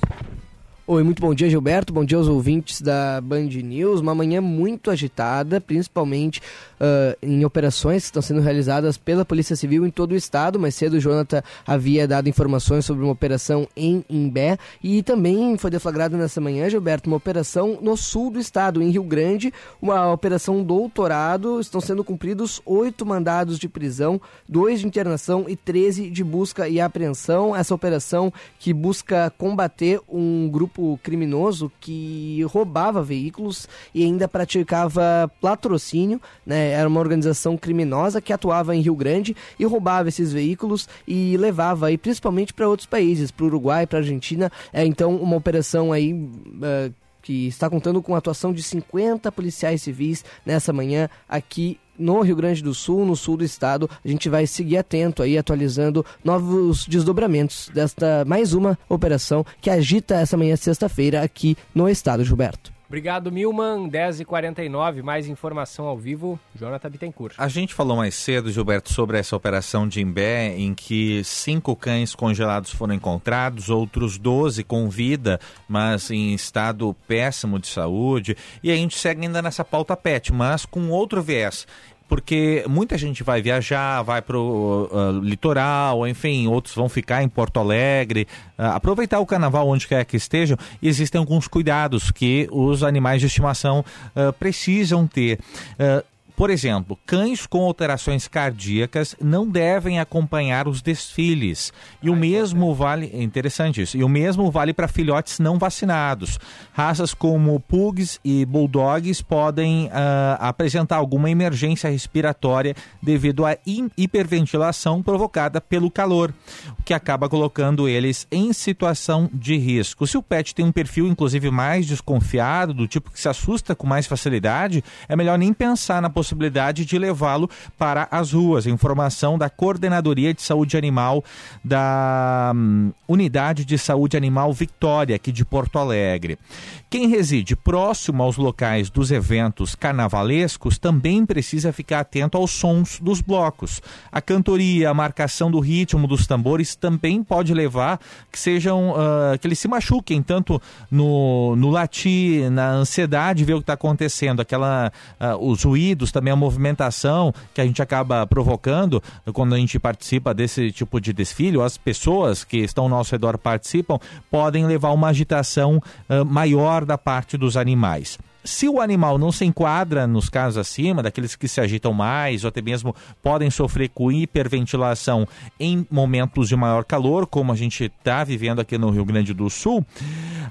Oi, muito bom dia, Gilberto. Bom dia aos ouvintes da Band News. Uma manhã muito agitada, principalmente uh, em operações que estão sendo realizadas pela Polícia Civil em todo o estado. Mais cedo, o Jonathan havia dado informações sobre uma operação em Imbé e também foi deflagrada nessa manhã, Gilberto, uma operação no sul do estado, em Rio Grande, uma operação doutorado. Estão sendo cumpridos oito mandados de prisão, dois de internação e 13 de busca e apreensão. Essa operação que busca combater um grupo criminoso que roubava veículos e ainda praticava patrocínio, né? Era uma organização criminosa que atuava em Rio Grande e roubava esses veículos e levava aí principalmente para outros países, para o Uruguai, para a Argentina. É então uma operação aí uh, que está contando com a atuação de 50 policiais civis nessa manhã aqui no Rio Grande do Sul, no sul do estado. A gente vai seguir atento aí, atualizando novos desdobramentos desta mais uma operação que agita essa manhã sexta-feira aqui no estado, Gilberto. Obrigado, Milman. 10h49, mais informação ao vivo. Jonathan Bittencourt. A gente falou mais cedo, Gilberto, sobre essa operação de Imbé, em que cinco cães congelados foram encontrados, outros 12 com vida, mas em estado péssimo de saúde. E a gente segue ainda nessa pauta PET, mas com outro viés porque muita gente vai viajar, vai para o uh, litoral, enfim, outros vão ficar em Porto Alegre, uh, aproveitar o carnaval onde quer que estejam. Existem alguns cuidados que os animais de estimação uh, precisam ter. Por exemplo, cães com alterações cardíacas não devem acompanhar os desfiles. E o mesmo vale, é interessante isso, e o mesmo vale para filhotes não vacinados. Raças como pugs e bulldogs podem uh, apresentar alguma emergência respiratória devido à hiperventilação provocada pelo calor, o que acaba colocando eles em situação de risco. Se o pet tem um perfil, inclusive, mais desconfiado, do tipo que se assusta com mais facilidade, é melhor nem pensar na possibilidade possibilidade de levá-lo para as ruas. Informação da Coordenadoria de Saúde Animal da hum, Unidade de Saúde Animal Victória, aqui de Porto Alegre. Quem reside próximo aos locais dos eventos carnavalescos também precisa ficar atento aos sons dos blocos. A cantoria, a marcação do ritmo dos tambores também pode levar que sejam uh, que eles se machuquem tanto no, no latir, na ansiedade ver o que está acontecendo, aquela uh, os ruídos também a movimentação que a gente acaba provocando quando a gente participa desse tipo de desfile, as pessoas que estão ao nosso redor participam, podem levar uma agitação uh, maior da parte dos animais. Se o animal não se enquadra nos casos acima, daqueles que se agitam mais, ou até mesmo podem sofrer com hiperventilação em momentos de maior calor, como a gente está vivendo aqui no Rio Grande do Sul,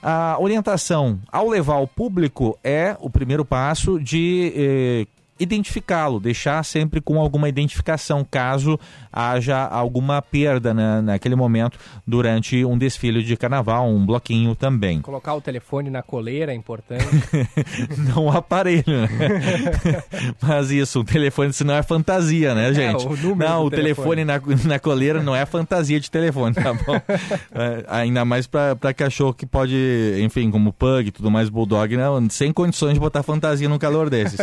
a orientação ao levar o público é o primeiro passo de eh, identificá-lo, deixar sempre com alguma identificação, caso haja alguma perda né, naquele momento durante um desfile de carnaval, um bloquinho também. Colocar o telefone na coleira é importante. (laughs) não o aparelho, né? (laughs) Mas isso, o telefone, isso não é fantasia, né, gente? o número não, o telefone, na, na coleira não é fantasia de telefone, tá bom? (laughs) É, ainda mais pra, pra cachorro que pode, enfim, como pug e tudo mais, bulldog, não, sem condições de botar fantasia num calor desses.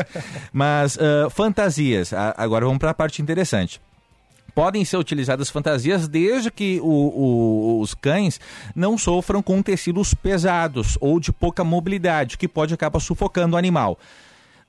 Mas ah, fantasias, agora vamos para a parte interessante. Podem ser utilizadas fantasias desde que o- o- os cães não sofram com tecidos pesados ou de pouca mobilidade, que pode acabar sufocando o animal.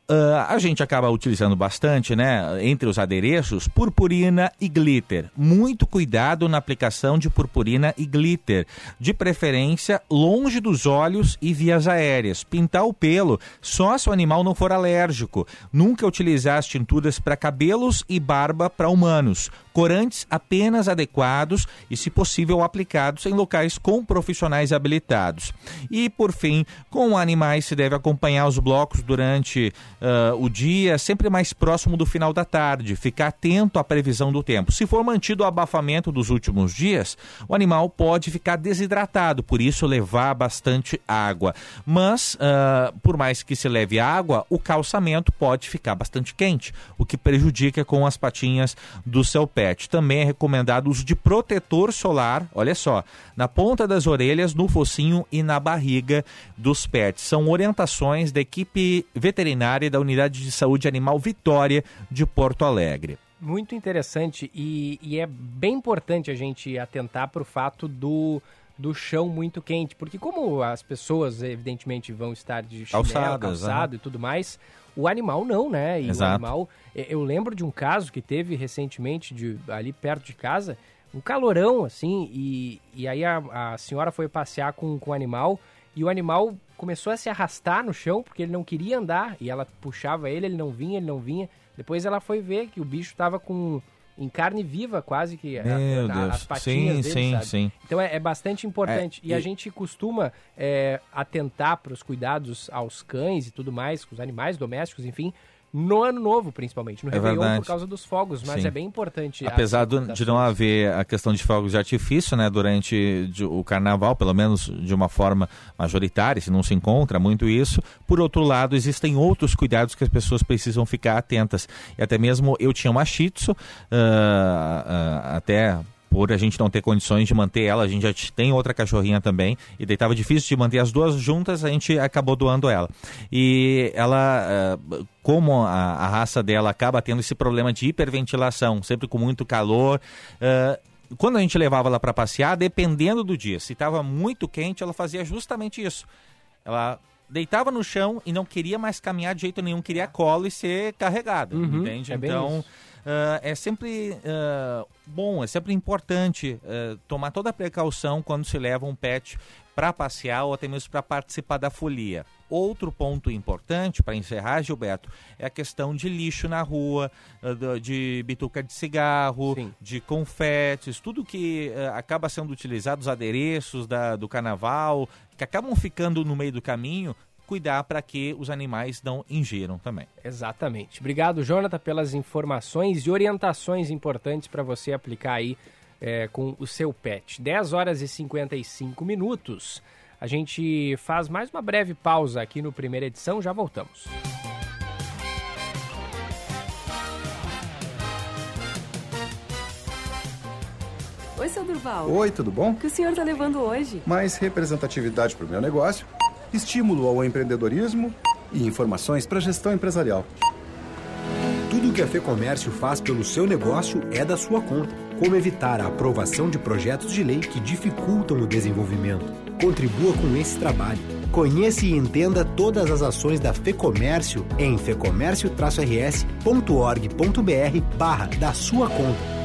Ah, a gente acaba utilizando bastante, né, entre os adereços, purpurina e glitter. Muito cuidado na aplicação de purpurina e glitter, de preferência longe dos olhos e vias aéreas. Pintar o pelo só se o animal não for alérgico. Nunca utilizar as tinturas para cabelos e barba para humanos. Corantes apenas adequados e, se possível, aplicados em locais com profissionais habilitados. E, por fim, com animais se deve acompanhar os blocos durante ah, o dia, sempre mais próximo do final da tarde. Ficar atento à previsão do tempo. Se for mantido o abafamento dos últimos dias, o animal pode ficar desidratado, por isso levar bastante água. Mas, ah, por mais que se leve água, o calçamento pode ficar bastante quente, o que prejudica com as patinhas do seu Também é recomendado o uso de protetor solar, olha só, na ponta das orelhas, no focinho e na barriga dos pets. São orientações da equipe veterinária da Unidade de Saúde Animal Vitória de Porto Alegre. Muito interessante e, e é bem importante a gente atentar para o fato do, do chão muito quente, porque como as pessoas evidentemente vão estar de chinelo, Calçadas, calçado e tudo mais, o animal não, né? E Exato. o animal, eh, eu lembro de um caso que teve recentemente de ali perto de casa, um calorão assim, e, e aí a, a senhora foi passear com, com o animal e o animal começou a se arrastar no chão porque ele não queria andar e ela puxava ele, ele não vinha, ele não vinha. Depois ela foi ver que o bicho estava com em carne viva quase que a- Meu a- Deus. as patinhas Sim, dele, sim, sabe? sim. Então é, é bastante importante. É, e, a e- gente costuma é, atentar para os cuidados aos cães e tudo mais, com os animais domésticos, enfim, no ano novo, principalmente. No É Réveillon verdade. por causa dos fogos, mas Sim. é bem importante. Apesar do- de não haver a questão de fogos de artifício, né, durante de- o carnaval, pelo menos de uma forma majoritária, se não se encontra muito isso. Por outro lado, existem outros cuidados que as pessoas precisam ficar atentas. E até mesmo eu tinha uma Shih Tzu, ah, ah, até por a gente não ter condições de manter ela, a gente já tem outra cachorrinha também, e daí estava difícil de manter as duas juntas, a gente acabou doando ela. E ela, ah, como a, a raça dela acaba tendo esse problema de hiperventilação, sempre com muito calor, ah, quando a gente levava ela para passear, dependendo do dia, se estava muito quente, ela fazia justamente isso. Ela deitava no chão e não queria mais caminhar de jeito nenhum, queria colo e ser carregada, Uhum, entende? é bem então, isso. Ah, é sempre ah, bom, é sempre importante ah, tomar toda a precaução quando se leva um pet para passear ou até mesmo para participar da folia. Outro ponto importante para encerrar, Gilberto, é a questão de lixo na rua, de bituca de cigarro, de confetes, tudo que acaba sendo utilizado, os adereços da- do carnaval, que acabam ficando no meio do caminho, cuidar para que os animais não ingiram também. Exatamente. Obrigado, Jonathan, pelas informações e orientações importantes para você aplicar aí é, com o seu pet. 10 horas e 55 minutos. A gente faz mais uma breve pausa aqui no primeira edição, já voltamos. Oi, seu Durval. Oi, tudo bom? O que o senhor tá levando hoje? Mais representatividade para o meu negócio, estímulo ao empreendedorismo e informações para gestão empresarial. Tudo que a Fecomércio faz pelo seu negócio é da sua conta. Como evitar a aprovação de projetos de lei que dificultam o desenvolvimento. Contribua com esse trabalho. Conheça e entenda todas as ações da Fecomércio em fecomércio-rs.org.br barra da sua conta.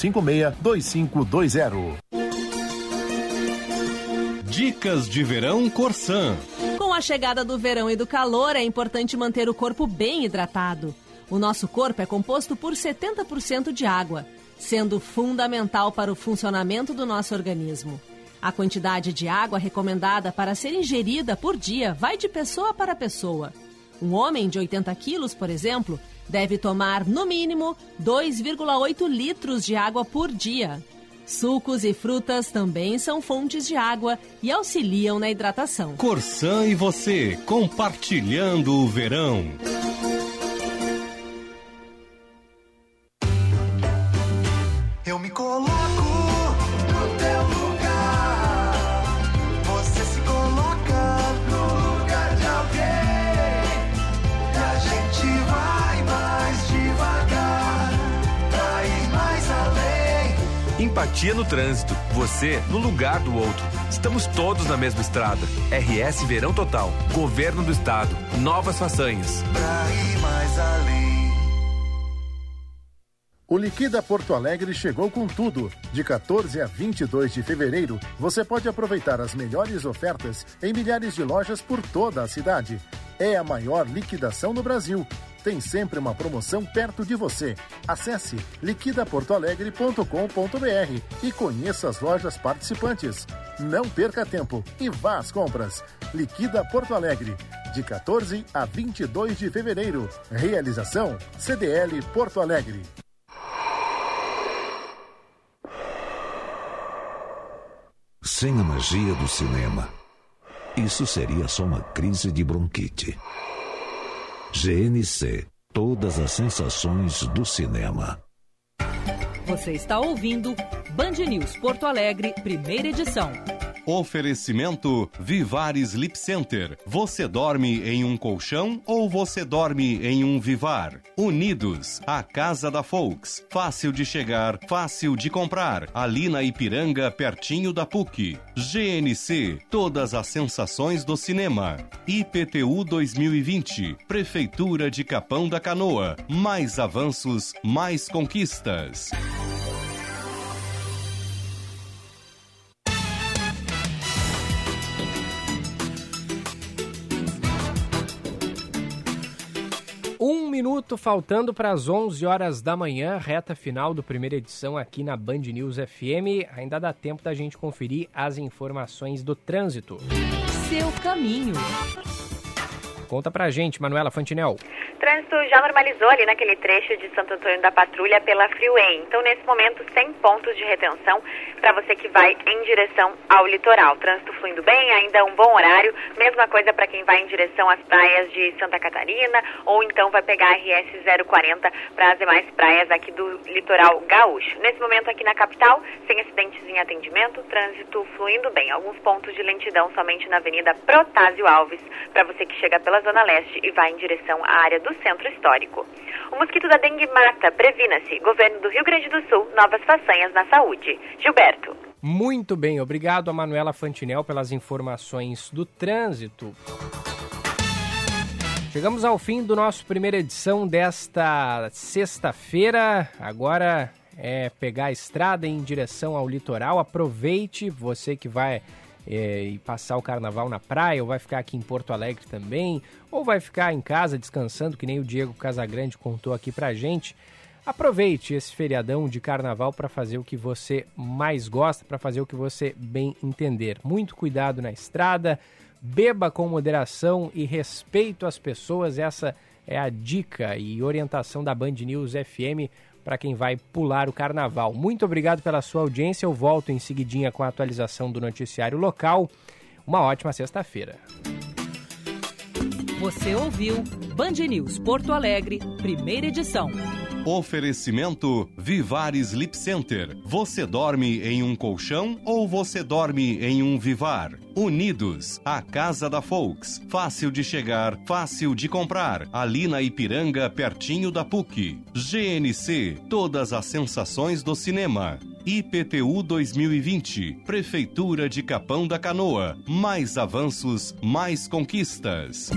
2520. Dicas de verão Corsan. Com a chegada do verão e do calor, é importante manter o corpo bem hidratado. O nosso corpo é composto por 70% de água, sendo fundamental para o funcionamento do nosso organismo. A quantidade de água recomendada para ser ingerida por dia vai de pessoa para pessoa. Um homem de 80 quilos, por exemplo, deve tomar no mínimo 2,8 litros de água por dia. Sucos e frutas também são fontes de água e auxiliam na hidratação. Corsan e você, compartilhando o verão. Eu me coloco Empatia no trânsito. Você no lugar do outro. Estamos todos na mesma estrada. RS Verão Total. Governo do Estado. Novas façanhas. Pra ir mais além. O Liquida Porto Alegre chegou com tudo. De 14 a 22 de fevereiro, você pode aproveitar as melhores ofertas em milhares de lojas por toda a cidade. É a maior liquidação no Brasil. Tem sempre uma promoção perto de você. Acesse liquidaportoalegre.com.br e conheça as lojas participantes. Não perca tempo e vá às compras. Liquida Porto Alegre. De 14 a 22 de fevereiro. Realização CDL Porto Alegre. Sem a magia do cinema, isso seria só uma crise de bronquite. GNC Todas as sensações do cinema. Você está ouvindo Band News Porto Alegre, primeira edição. Oferecimento Vivar Sleep Center. Você dorme em um colchão ou você dorme em um Vivar? Unidos, a casa da Folks. Fácil de chegar, fácil de comprar. Ali na Ipiranga, pertinho da PUC. GNC, todas as sensações do cinema. IPTU 2020, Prefeitura de Capão da Canoa. Mais avanços, mais conquistas. Minuto faltando para as 11 horas da manhã, reta final do primeira edição aqui na Band News FM. Ainda dá tempo da gente conferir as informações do trânsito. Seu caminho. Conta pra gente, Manuela Fantinel. Trânsito já normalizou ali naquele trecho de Santo Antônio da Patrulha pela Freeway. Então, nesse momento, sem pontos de retenção para você que vai em direção ao litoral. Trânsito fluindo bem, ainda um bom horário. Mesma coisa para quem vai em direção às praias de Santa Catarina ou então vai pegar a RS 040 para as demais praias aqui do litoral gaúcho. Nesse momento, aqui na capital, sem acidentes em atendimento, trânsito fluindo bem. Alguns pontos de lentidão somente na Avenida Protásio Alves, para você que chega Zona Leste e vai em direção à área do Centro Histórico. O mosquito da dengue mata, previna-se. Governo do Rio Grande do Sul, novas façanhas na saúde. Gilberto. Muito bem, obrigado a Manuela Fantinel pelas informações do trânsito. Chegamos ao fim do nosso primeira edição desta sexta-feira. Agora é pegar a estrada em direção ao litoral. Aproveite, você que vai é, e passar o carnaval na praia, ou vai ficar aqui em Porto Alegre também, ou vai ficar em casa descansando, que nem o Diego Casagrande contou aqui pra gente. Aproveite esse feriadão de carnaval para fazer o que você mais gosta, para fazer o que você bem entender. Muito cuidado na estrada, beba com moderação e respeito às pessoas. Essa é a dica e orientação da Band News FM para quem vai pular o carnaval. Muito obrigado pela sua audiência. Eu volto em seguidinha com a atualização do noticiário local. Uma ótima sexta-feira. Você ouviu Band News Porto Alegre, primeira edição. Oferecimento Vivar Sleep Center. Você dorme em um colchão ou você dorme em um Vivar? Unidos, a casa da Folks. Fácil de chegar, fácil de comprar. Ali na Ipiranga, pertinho da PUC. GNC, todas as sensações do cinema. IPTU 2020, Prefeitura de Capão da Canoa. Mais avanços, mais conquistas.